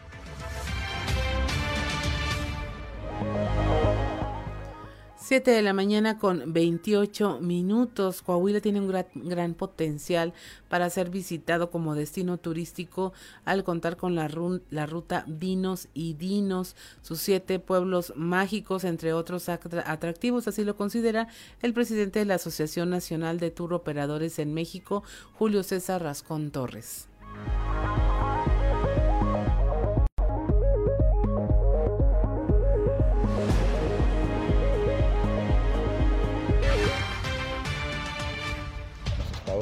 7 de la mañana con 28 minutos. Coahuila tiene un gran, potencial para ser visitado como destino turístico al contar con la, ruta Vinos y Dinos, sus siete pueblos mágicos, entre otros atractivos. Así lo considera el presidente de la Asociación Nacional de Tour Operadores en México, Julio César Rascón Torres.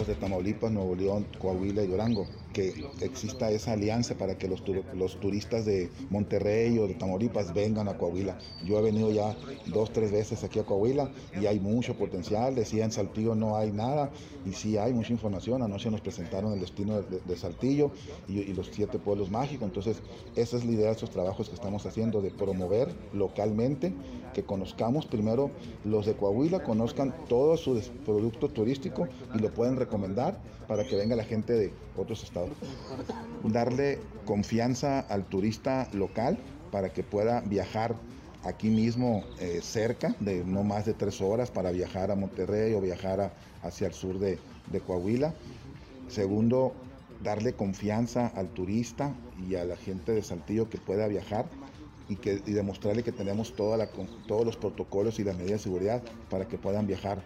De Tamaulipas, Nuevo León, Coahuila y Durango, que exista esa alianza para que los, los turistas de Monterrey o de Tamaulipas vengan a Coahuila. Yo he venido ya dos, tres veces aquí a Coahuila y hay mucho potencial. Decía en Saltillo no hay nada y sí hay mucha información. Anoche nos presentaron el destino de, Saltillo y, y, los siete pueblos mágicos. Entonces, esa es la idea de estos trabajos que estamos haciendo, de promover localmente, que conozcamos primero los de Coahuila, conozcan todo su producto turístico y lo pueden recomendar para que venga la gente de otros estados. Darle confianza al turista local para que pueda viajar aquí mismo eh, cerca, de no más de tres horas, para viajar a Monterrey o viajar hacia el sur de, Coahuila. Segundo, darle confianza al turista y a la gente de Saltillo que pueda viajar y, que, demostrarle que tenemos todos los protocolos y las medidas de seguridad para que puedan viajar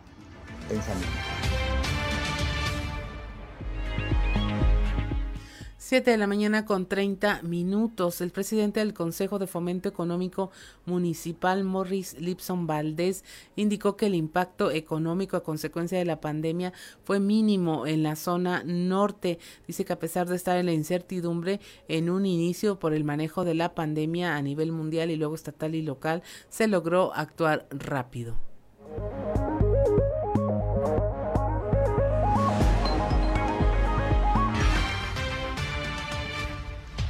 en familia. 7 de la mañana con 30 minutos. El presidente del Consejo de Fomento Económico Municipal, Morris Lipson Valdés, indicó que el impacto económico a consecuencia de la pandemia fue mínimo en la zona norte. Dice que a pesar de estar en la incertidumbre en un inicio por el manejo de la pandemia a nivel mundial y luego estatal y local, se logró actuar rápido.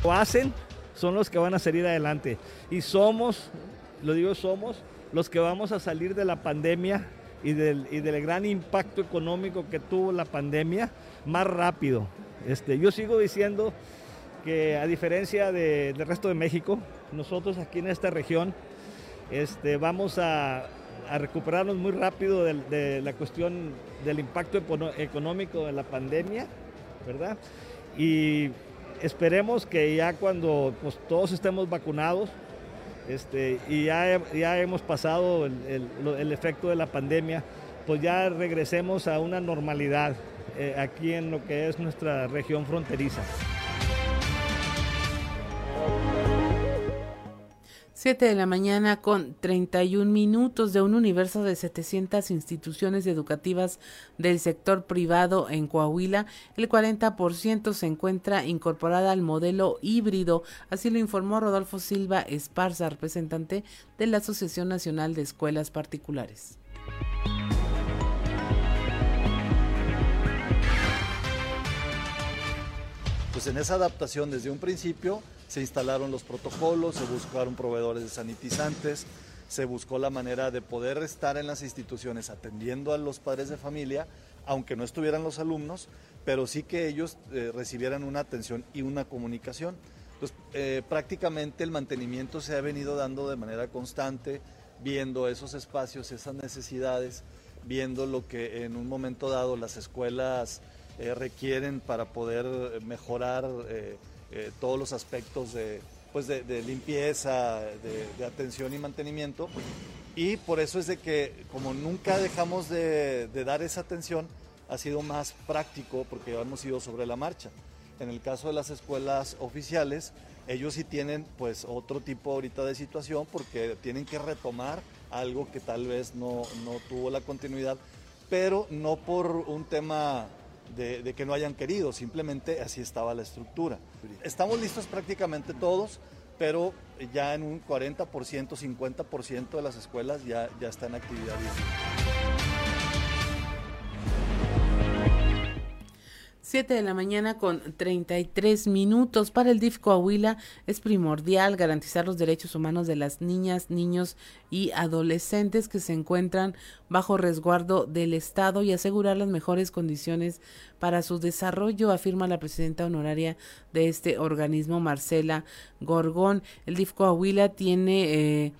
Lo hacen son los que van a salir adelante. Y somos, lo digo somos, los que vamos a salir de la pandemia y del, gran impacto económico que tuvo la pandemia más rápido. Este, yo sigo diciendo que a diferencia del resto de México, nosotros aquí en esta región este, vamos a, recuperarnos muy rápido de, la cuestión del impacto económico de la pandemia, ¿verdad? Y esperemos que ya cuando pues, todos estemos vacunados este, y ya, ya hemos pasado el, efecto de la pandemia, pues ya regresemos a una normalidad eh, aquí en lo que es nuestra región fronteriza. 7 de la mañana con 31 minutos de un universo de 700 instituciones educativas del sector privado en Coahuila, el 40% se encuentra incorporada al modelo híbrido, así lo informó Rodolfo Silva Esparza, representante de la Asociación Nacional de Escuelas Particulares. Pues en esa adaptación desde un principio se instalaron los protocolos, se buscaron proveedores de sanitizantes, se buscó la manera de poder estar en las instituciones atendiendo a los padres de familia, aunque no estuvieran los alumnos, pero sí que ellos eh, recibieran una atención y una comunicación. Entonces, eh, prácticamente el mantenimiento se ha venido dando de manera constante, viendo esos espacios, esas necesidades, viendo lo que en un momento dado las escuelas eh, requieren para poder mejorar todos los aspectos de, pues de, limpieza, de, atención y mantenimiento. Y por eso es de que como nunca dejamos de dar esa atención, ha sido más práctico porque hemos ido sobre la marcha. En el caso de las escuelas oficiales, ellos sí tienen pues otro tipo ahorita de situación porque tienen que retomar algo que tal vez no, no tuvo la continuidad, pero no por un tema de, de, que no hayan querido, simplemente así estaba la estructura. Estamos listos prácticamente todos, pero ya en un 40%, 50% de las escuelas ya, ya está en actividad. 7 de la mañana con 33 minutos. Para el DIF Coahuila es primordial garantizar los derechos humanos de las niñas, niños y adolescentes que se encuentran bajo resguardo del Estado y asegurar las mejores condiciones para su desarrollo, afirma la presidenta honoraria de este organismo, Marcela Gorgón. El DIF Coahuila tiene... Eh,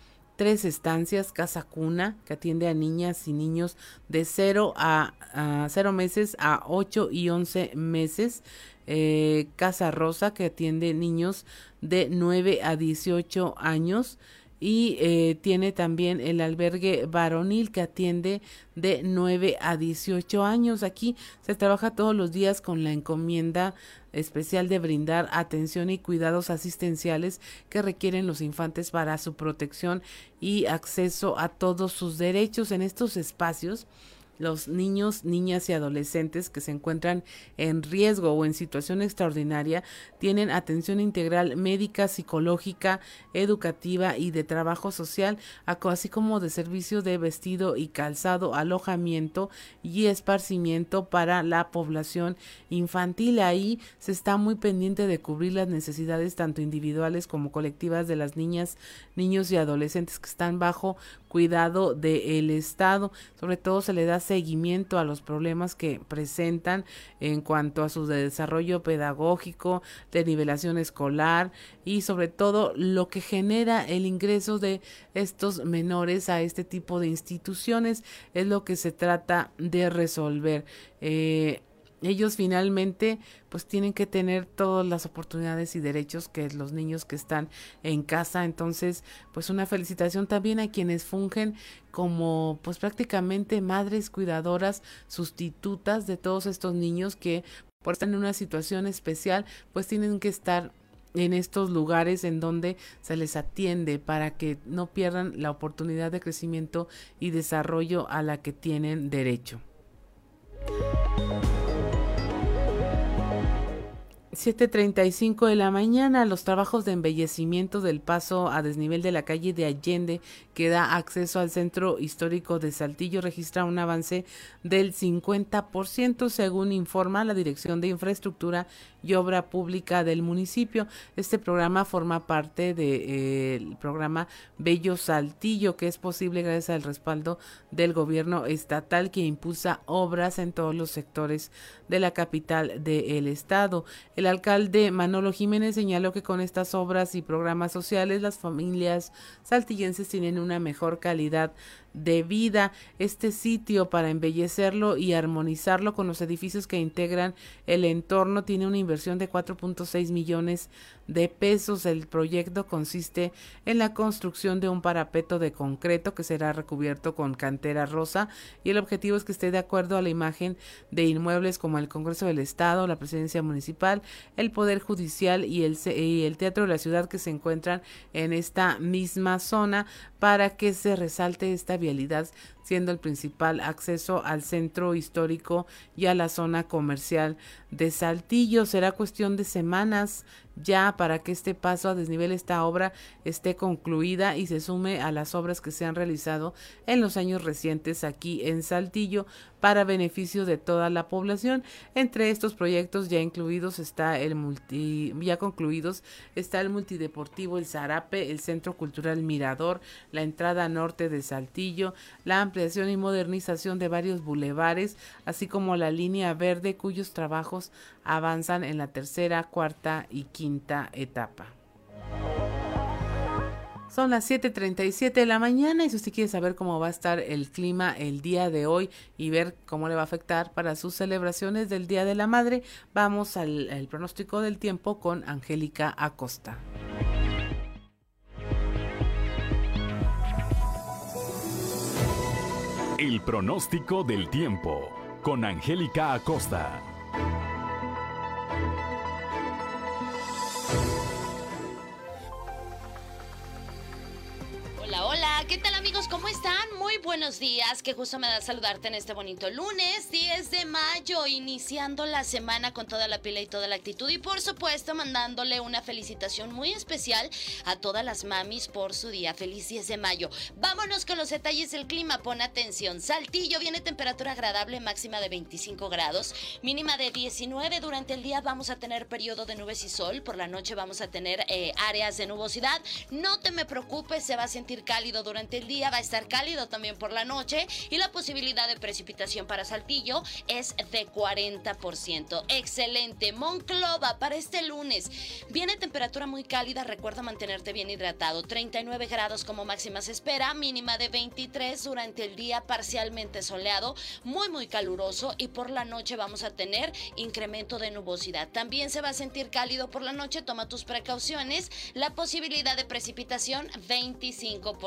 tres estancias, Casa Cuna, que atiende a niñas y niños de 0 a, cero meses a 8 y 11 meses. Eh, Casa Rosa, que atiende niños de 9 a 18 años y eh, tiene también el albergue varonil que atiende de 9 a 18 años. Aquí se trabaja todos los días con la encomienda especial de brindar atención y cuidados asistenciales que requieren los infantes para su protección y acceso a todos sus derechos en estos espacios los niños, niñas y adolescentes que se encuentran en riesgo o en situación extraordinaria tienen atención integral médica, psicológica, educativa y de trabajo social, así como de servicio de vestido y calzado, alojamiento y esparcimiento para la población infantil. Ahí se está muy pendiente de cubrir las necesidades tanto individuales como colectivas de las niñas, niños y adolescentes que están bajo cuidado del Estado. Sobre todo se le da seguimiento a los problemas que presentan en cuanto a su desarrollo pedagógico, de nivelación escolar y sobre todo lo que genera el ingreso de estos menores a este tipo de instituciones es lo que se trata de resolver. Eh, ellos finalmente pues tienen que tener todas las oportunidades y derechos que los niños que están en casa. Entonces, pues una felicitación también a quienes fungen como pues prácticamente madres cuidadoras sustitutas de todos estos niños que por estar en una situación especial, pues tienen que estar en estos lugares en donde se les atiende para que no pierdan la oportunidad de crecimiento y desarrollo a la que tienen derecho. 7.35 de la mañana, los trabajos de embellecimiento del paso a desnivel de la calle de Allende que da acceso al centro histórico de Saltillo registra un avance del 50% según informa la Dirección de Infraestructura y Obra Pública del municipio. Este programa forma parte del eh, programa Bello Saltillo que es posible gracias al respaldo del gobierno estatal que impulsa obras en todos los sectores de la capital del estado. El alcalde Manolo Jiménez señaló que con estas obras y programas sociales las familias saltillenses tienen una mejor calidad de vida este sitio para embellecerlo y armonizarlo con los edificios que integran el entorno tiene una inversión de 4.6 millones de pesos. El proyecto consiste en la construcción de un parapeto de concreto que será recubierto con cantera rosa y el objetivo es que esté de acuerdo a la imagen de inmuebles como el Congreso del Estado, la Presidencia Municipal, el Poder Judicial y el, y el Teatro de la Ciudad que se encuentran en esta misma zona para que se resalte esta vialidad siendo el principal acceso al centro histórico y a la zona comercial de Saltillo. Será cuestión de semanas ya para que este paso a desnivel, esta obra esté concluida y se sume a las obras que se han realizado en los años recientes aquí en Saltillo para beneficio de toda la población. Entre estos proyectos ya incluidos está el multi, ya concluidos está el multideportivo El Zarape, el Centro Cultural Mirador, la entrada norte de Saltillo, la ampliación y modernización de varios bulevares, así como la línea verde cuyos trabajos avanzan en la tercera, cuarta y quinta etapa. Son las 7.37 de la mañana y si usted quiere saber cómo va a estar el clima el día de hoy y ver cómo le va a afectar para sus celebraciones del Día de la Madre, vamos al, pronóstico del tiempo con Angélica Acosta. El pronóstico del tiempo con Angélica Acosta. ¿Qué tal? ¿Cómo están? Muy buenos días, qué gusto me da saludarte en este bonito lunes 10 de mayo, iniciando la semana con toda la pila y toda la actitud y por supuesto mandándole una felicitación muy especial a todas las mamis por su día. Feliz 10 de mayo. Vámonos con los detalles del clima, pon atención. Saltillo viene temperatura agradable, máxima de 25 grados, mínima de 19. Durante el día vamos a tener periodo de nubes y sol, por la noche vamos a tener eh, áreas de nubosidad. No te me preocupes, se va a sentir cálido durante el día, va a estar cálido también por la noche y la posibilidad de precipitación para Saltillo es de 40%. Excelente. Monclova para este lunes. Viene temperatura muy cálida, recuerda mantenerte bien hidratado. 39 grados como máxima se espera, mínima de 23 durante el día parcialmente soleado, muy muy caluroso y por la noche vamos a tener incremento de nubosidad. También se va a sentir cálido por la noche, toma tus precauciones. La posibilidad de precipitación 25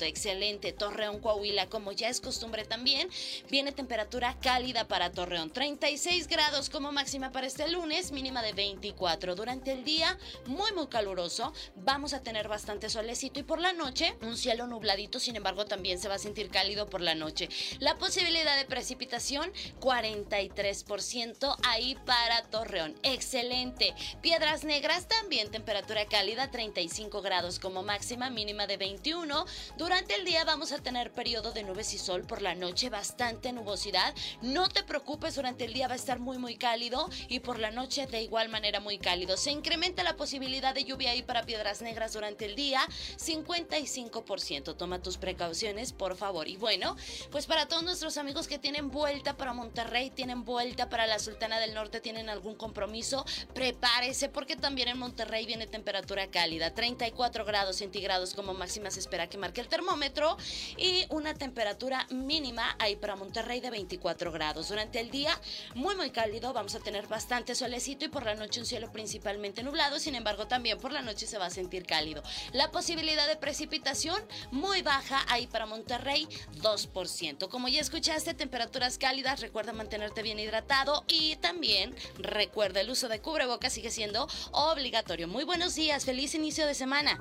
Excelente. Torreón, Coahuila, como ya es costumbre también, viene temperatura cálida para Torreón. 36 grados como máxima para este lunes, mínima de 24. Durante el día, muy, muy caluroso. Vamos a tener bastante solecito y por la noche, un cielo nubladito. Sin embargo, también se va a sentir cálido por la noche. La posibilidad de precipitación, 43% ahí para Torreón. Excelente. Piedras Negras también temperatura cálida, 35 grados como máxima, mínima de 21. Durante el día vamos a tener periodo de nubes y sol, por la noche bastante nubosidad. No te preocupes, durante el día va a estar muy muy cálido y por la noche de igual manera muy cálido. Se incrementa la posibilidad de lluvia ahí para Piedras Negras durante el día, 55%. Toma tus precauciones, por favor. Y bueno, pues para todos nuestros amigos que tienen vuelta para Monterrey, tienen vuelta para la Sultana del Norte, tienen algún compromiso, prepárese porque también en Monterrey viene temperatura cálida, 34 grados centígrados como máxima se espera que marque el termómetro y una temperatura mínima ahí para Monterrey de 24 grados. Durante el día muy muy cálido, vamos a tener bastante solecito y por la noche un cielo principalmente nublado, sin embargo también por la noche se va a sentir cálido. La posibilidad de precipitación muy baja ahí para Monterrey 2%. Como ya escuchaste, temperaturas cálidas, recuerda mantenerte bien hidratado y también recuerda el uso de cubrebocas sigue siendo obligatorio. Muy buenos días, feliz inicio de semana.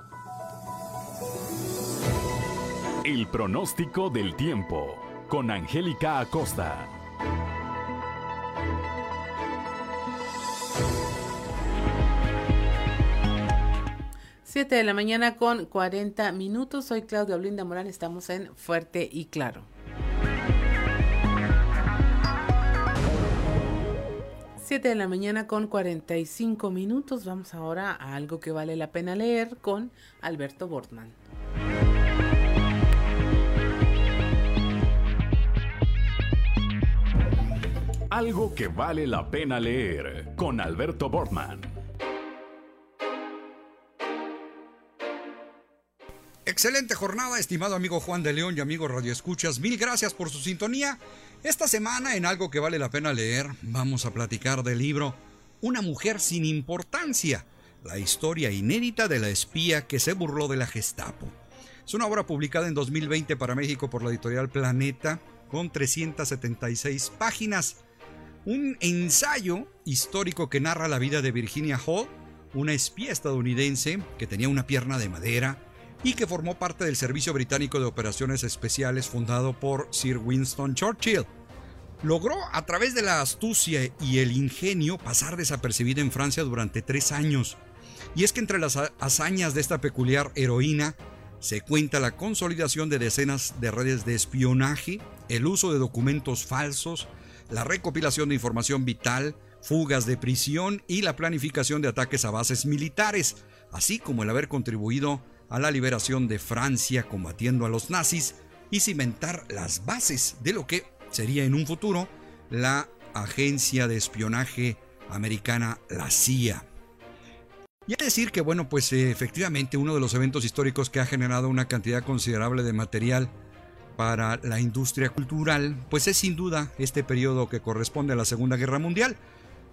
El pronóstico del tiempo con Angélica Acosta. Siete de la mañana con 40 minutos. Soy Claudia Olinda Morán. Estamos en Fuerte y Claro. 7 de la mañana con 45 minutos. Vamos ahora a algo que vale la pena leer con Alberto Bortman. Algo que vale la pena leer con Alberto Bortman. Excelente jornada, estimado amigo Juan de León y amigo Radio Escuchas. Mil gracias por su sintonía. Esta semana, en algo que vale la pena leer, vamos a platicar del libro Una mujer sin importancia, la historia inédita de la espía que se burló de la Gestapo. Es una obra publicada en 2020 para México por la editorial Planeta, con 376 páginas. Un ensayo histórico que narra la vida de Virginia Hall, una espía estadounidense que tenía una pierna de madera, y que formó parte del Servicio Británico de Operaciones Especiales fundado por Sir Winston Churchill. Logró a través de la astucia y el ingenio pasar desapercibida en Francia durante tres años. Y es que entre las hazañas de esta peculiar heroína se cuenta la consolidación de decenas de redes de espionaje, el uso de documentos falsos, la recopilación de información vital, fugas de prisión y la planificación de ataques a bases militares, así como el haber contribuido a la liberación de Francia combatiendo a los nazis y cimentar las bases de lo que sería en un futuro la agencia de espionaje americana, la CIA. Y es decir que, bueno, pues efectivamente uno de los eventos históricos que ha generado una cantidad considerable de material para la industria cultural, pues es sin duda este periodo que corresponde a la Segunda Guerra Mundial.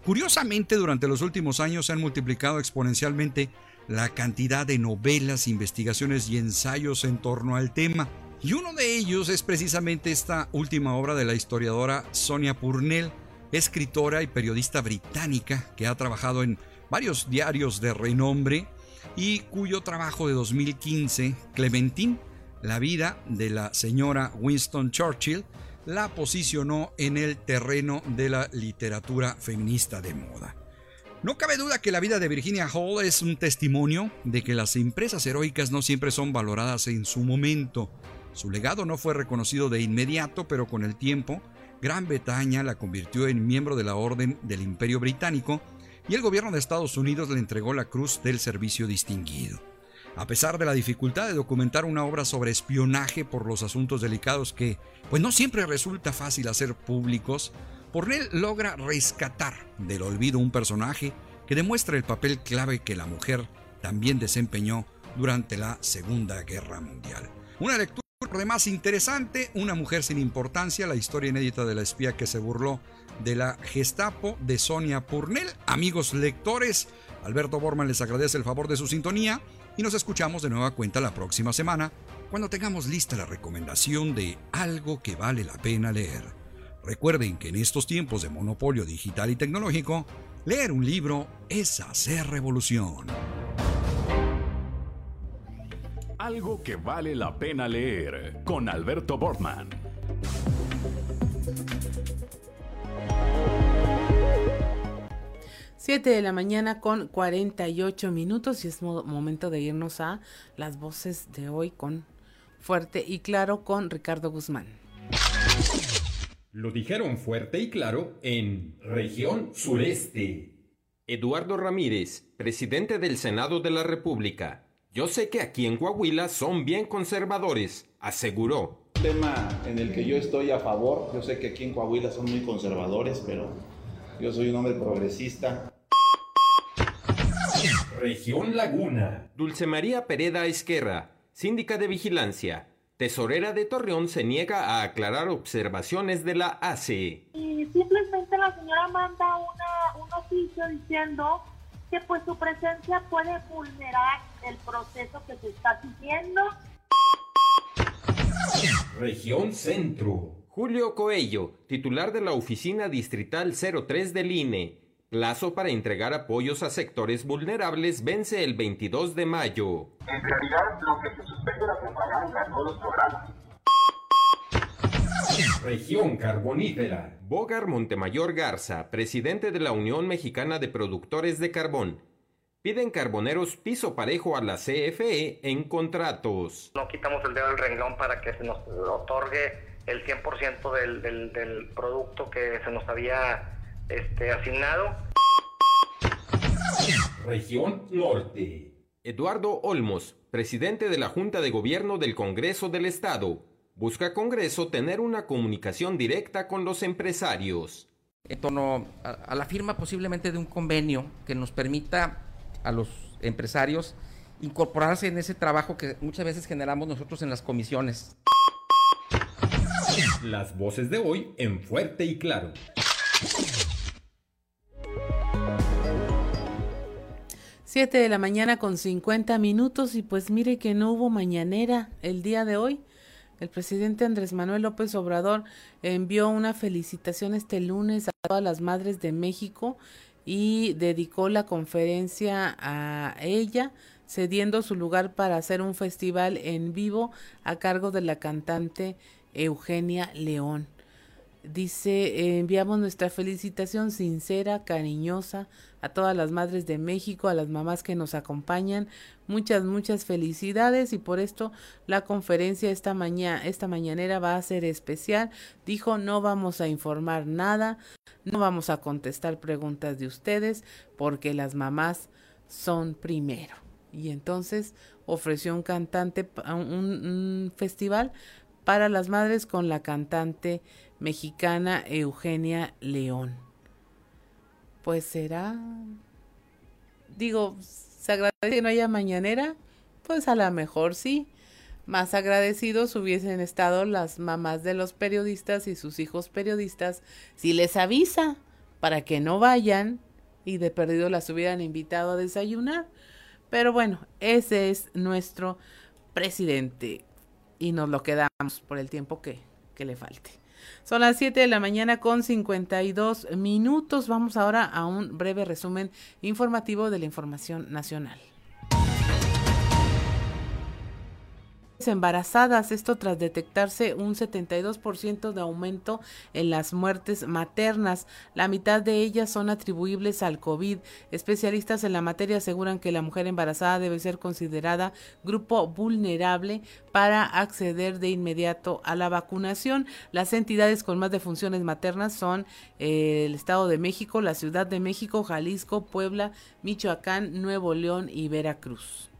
Curiosamente, durante los últimos años se han multiplicado exponencialmente la cantidad de novelas, investigaciones y ensayos en torno al tema. Y uno de ellos es precisamente esta última obra de la historiadora Sonia Purnell, escritora y periodista británica que ha trabajado en varios diarios de renombre y cuyo trabajo de 2015, Clementine, la vida de la señora Winston Churchill, la posicionó en el terreno de la literatura feminista de moda. No cabe duda que la vida de Virginia Hall es un testimonio de que las empresas heroicas no siempre son valoradas en su momento. Su legado no fue reconocido de inmediato, pero con el tiempo, Gran Bretaña la convirtió en miembro de la Orden del Imperio Británico y el gobierno de Estados Unidos le entregó la Cruz del Servicio Distinguido. A pesar de la dificultad de documentar una obra sobre espionaje por los asuntos delicados que, pues no siempre resulta fácil hacer públicos, Pornell logra rescatar del olvido un personaje que demuestra el papel clave que la mujer también desempeñó durante la Segunda Guerra Mundial. Una lectura además interesante, Una mujer sin importancia, la historia inédita de la espía que se burló de la Gestapo de Sonia Purnell. Amigos lectores, Alberto Borman les agradece el favor de su sintonía y nos escuchamos de nueva cuenta la próxima semana cuando tengamos lista la recomendación de algo que vale la pena leer. Recuerden que en estos tiempos de monopolio digital y tecnológico, leer un libro es hacer revolución. Algo que vale la pena leer con Alberto Bortman. Siete de la mañana con 48 minutos y es momento de irnos a las voces de hoy con Fuerte y Claro con Ricardo Guzmán. Lo dijeron fuerte y claro en región sureste. Eduardo Ramírez, presidente del Senado de la República. Yo sé que aquí en Coahuila son bien conservadores, aseguró. Tema en el que yo estoy a favor, yo sé que aquí en Coahuila son muy conservadores, pero yo soy un hombre progresista. Región Laguna. Dulce María Pereda Esquerra, síndica de vigilancia. Tesorera de Torreón se niega a aclarar observaciones de la ACE. Y simplemente la señora manda una, un oficio diciendo que pues su presencia puede vulnerar el proceso que se está siguiendo. Región Centro. Julio Coello, titular de la Oficina Distrital 03 del INE. Plazo para entregar apoyos a sectores vulnerables vence el 22 de mayo. En realidad, lo que se suspende la propaganda, no los programas. Región Carbonífera. Bogar Montemayor Garza, presidente de la Unión Mexicana de Productores de Carbón. Piden carboneros piso parejo a la CFE en contratos. No quitamos el dedo del renglón para que se nos otorgue el 100% del, del, del producto que se nos había este, asignado. Región Norte. Eduardo Olmos, presidente de la Junta de Gobierno del Congreso del Estado, busca Congreso tener una comunicación directa con los empresarios. En torno a, a la firma posiblemente de un convenio que nos permita a los empresarios incorporarse en ese trabajo que muchas veces generamos nosotros en las comisiones. Las voces de hoy en fuerte y claro. 7 de la mañana con 50 minutos y pues mire que no hubo mañanera el día de hoy. El presidente Andrés Manuel López Obrador envió una felicitación este lunes a todas las madres de México y dedicó la conferencia a ella. cediendo su lugar para hacer un festival en vivo a cargo de la cantante Eugenia León. Dice, enviamos nuestra felicitación sincera, cariñosa a todas las madres de México, a las mamás que nos acompañan. Muchas, muchas felicidades y por esto la conferencia esta mañana, esta mañanera va a ser especial. Dijo, no vamos a informar nada, no vamos a contestar preguntas de ustedes porque las mamás son primero. Y entonces ofreció un cantante, un, un festival para las madres con la cantante mexicana Eugenia León. Pues será, digo, se agradece que no haya mañanera, pues a lo mejor sí. Más agradecidos hubiesen estado las mamás de los periodistas y sus hijos periodistas si les avisa para que no vayan y de perdido las hubieran invitado a desayunar. Pero bueno, ese es nuestro presidente y nos lo quedamos por el tiempo que, que le falte. Son las 7 de la mañana con 52 minutos. Vamos ahora a un breve resumen informativo de la información nacional. Embarazadas, esto tras detectarse un 72% de aumento en las muertes maternas. La mitad de ellas son atribuibles al COVID. Especialistas en la materia aseguran que la mujer embarazada debe ser considerada grupo vulnerable para acceder de inmediato a la vacunación. Las entidades con más defunciones maternas son eh, el Estado de México, la Ciudad de México, Jalisco, Puebla, Michoacán, Nuevo León y Veracruz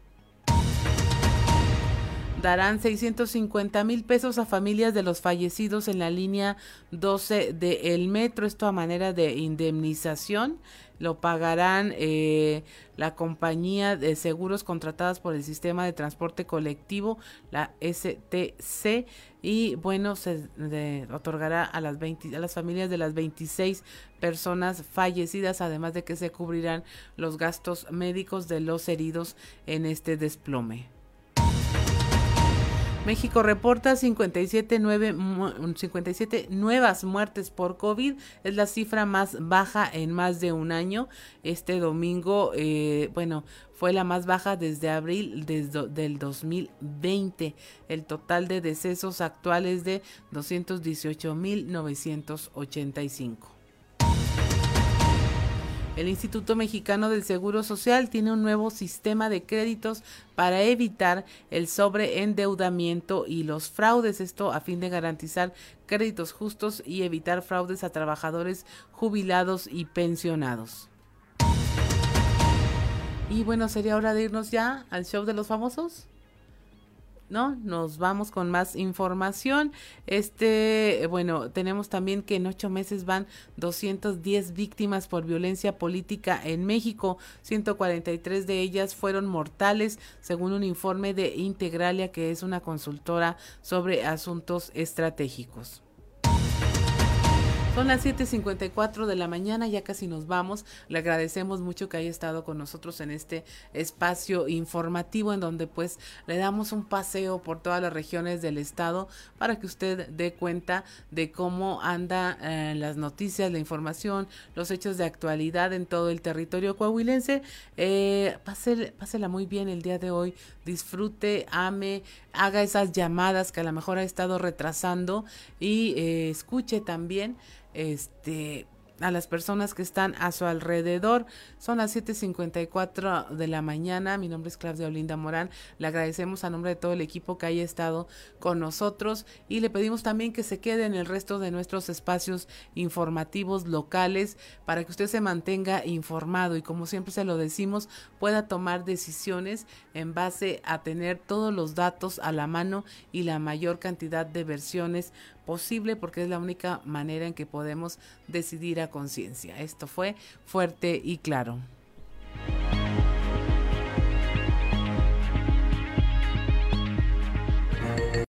darán 650 mil pesos a familias de los fallecidos en la línea 12 del metro. Esto a manera de indemnización. Lo pagarán eh, la compañía de seguros contratadas por el sistema de transporte colectivo, la STC, y bueno, se otorgará a las, 20, a las familias de las 26 personas fallecidas, además de que se cubrirán los gastos médicos de los heridos en este desplome. México reporta 57, 57 nuevas muertes por COVID. Es la cifra más baja en más de un año. Este domingo, eh, bueno, fue la más baja desde abril desde, del 2020. El total de decesos actuales de 218.985. El Instituto Mexicano del Seguro Social tiene un nuevo sistema de créditos para evitar el sobreendeudamiento y los fraudes. Esto a fin de garantizar créditos justos y evitar fraudes a trabajadores jubilados y pensionados. Y bueno, sería hora de irnos ya al show de los famosos. ¿No? Nos vamos con más información. Este, bueno, tenemos también que en ocho meses van 210 víctimas por violencia política en México. 143 de ellas fueron mortales, según un informe de Integralia, que es una consultora sobre asuntos estratégicos. Son las 7:54 de la mañana, ya casi nos vamos. Le agradecemos mucho que haya estado con nosotros en este espacio informativo en donde pues le damos un paseo por todas las regiones del estado para que usted dé cuenta de cómo anda eh, las noticias, la información, los hechos de actualidad en todo el territorio coahuilense. Eh, pásela muy bien el día de hoy, disfrute, ame, haga esas llamadas que a lo mejor ha estado retrasando y eh, escuche también este a las personas que están a su alrededor. Son las 7.54 de la mañana. Mi nombre es Claudia Olinda Morán. Le agradecemos a nombre de todo el equipo que haya estado con nosotros y le pedimos también que se quede en el resto de nuestros espacios informativos locales para que usted se mantenga informado y como siempre se lo decimos, pueda tomar decisiones en base a tener todos los datos a la mano y la mayor cantidad de versiones posible porque es la única manera en que podemos decidir a conciencia. Esto fue fuerte y claro.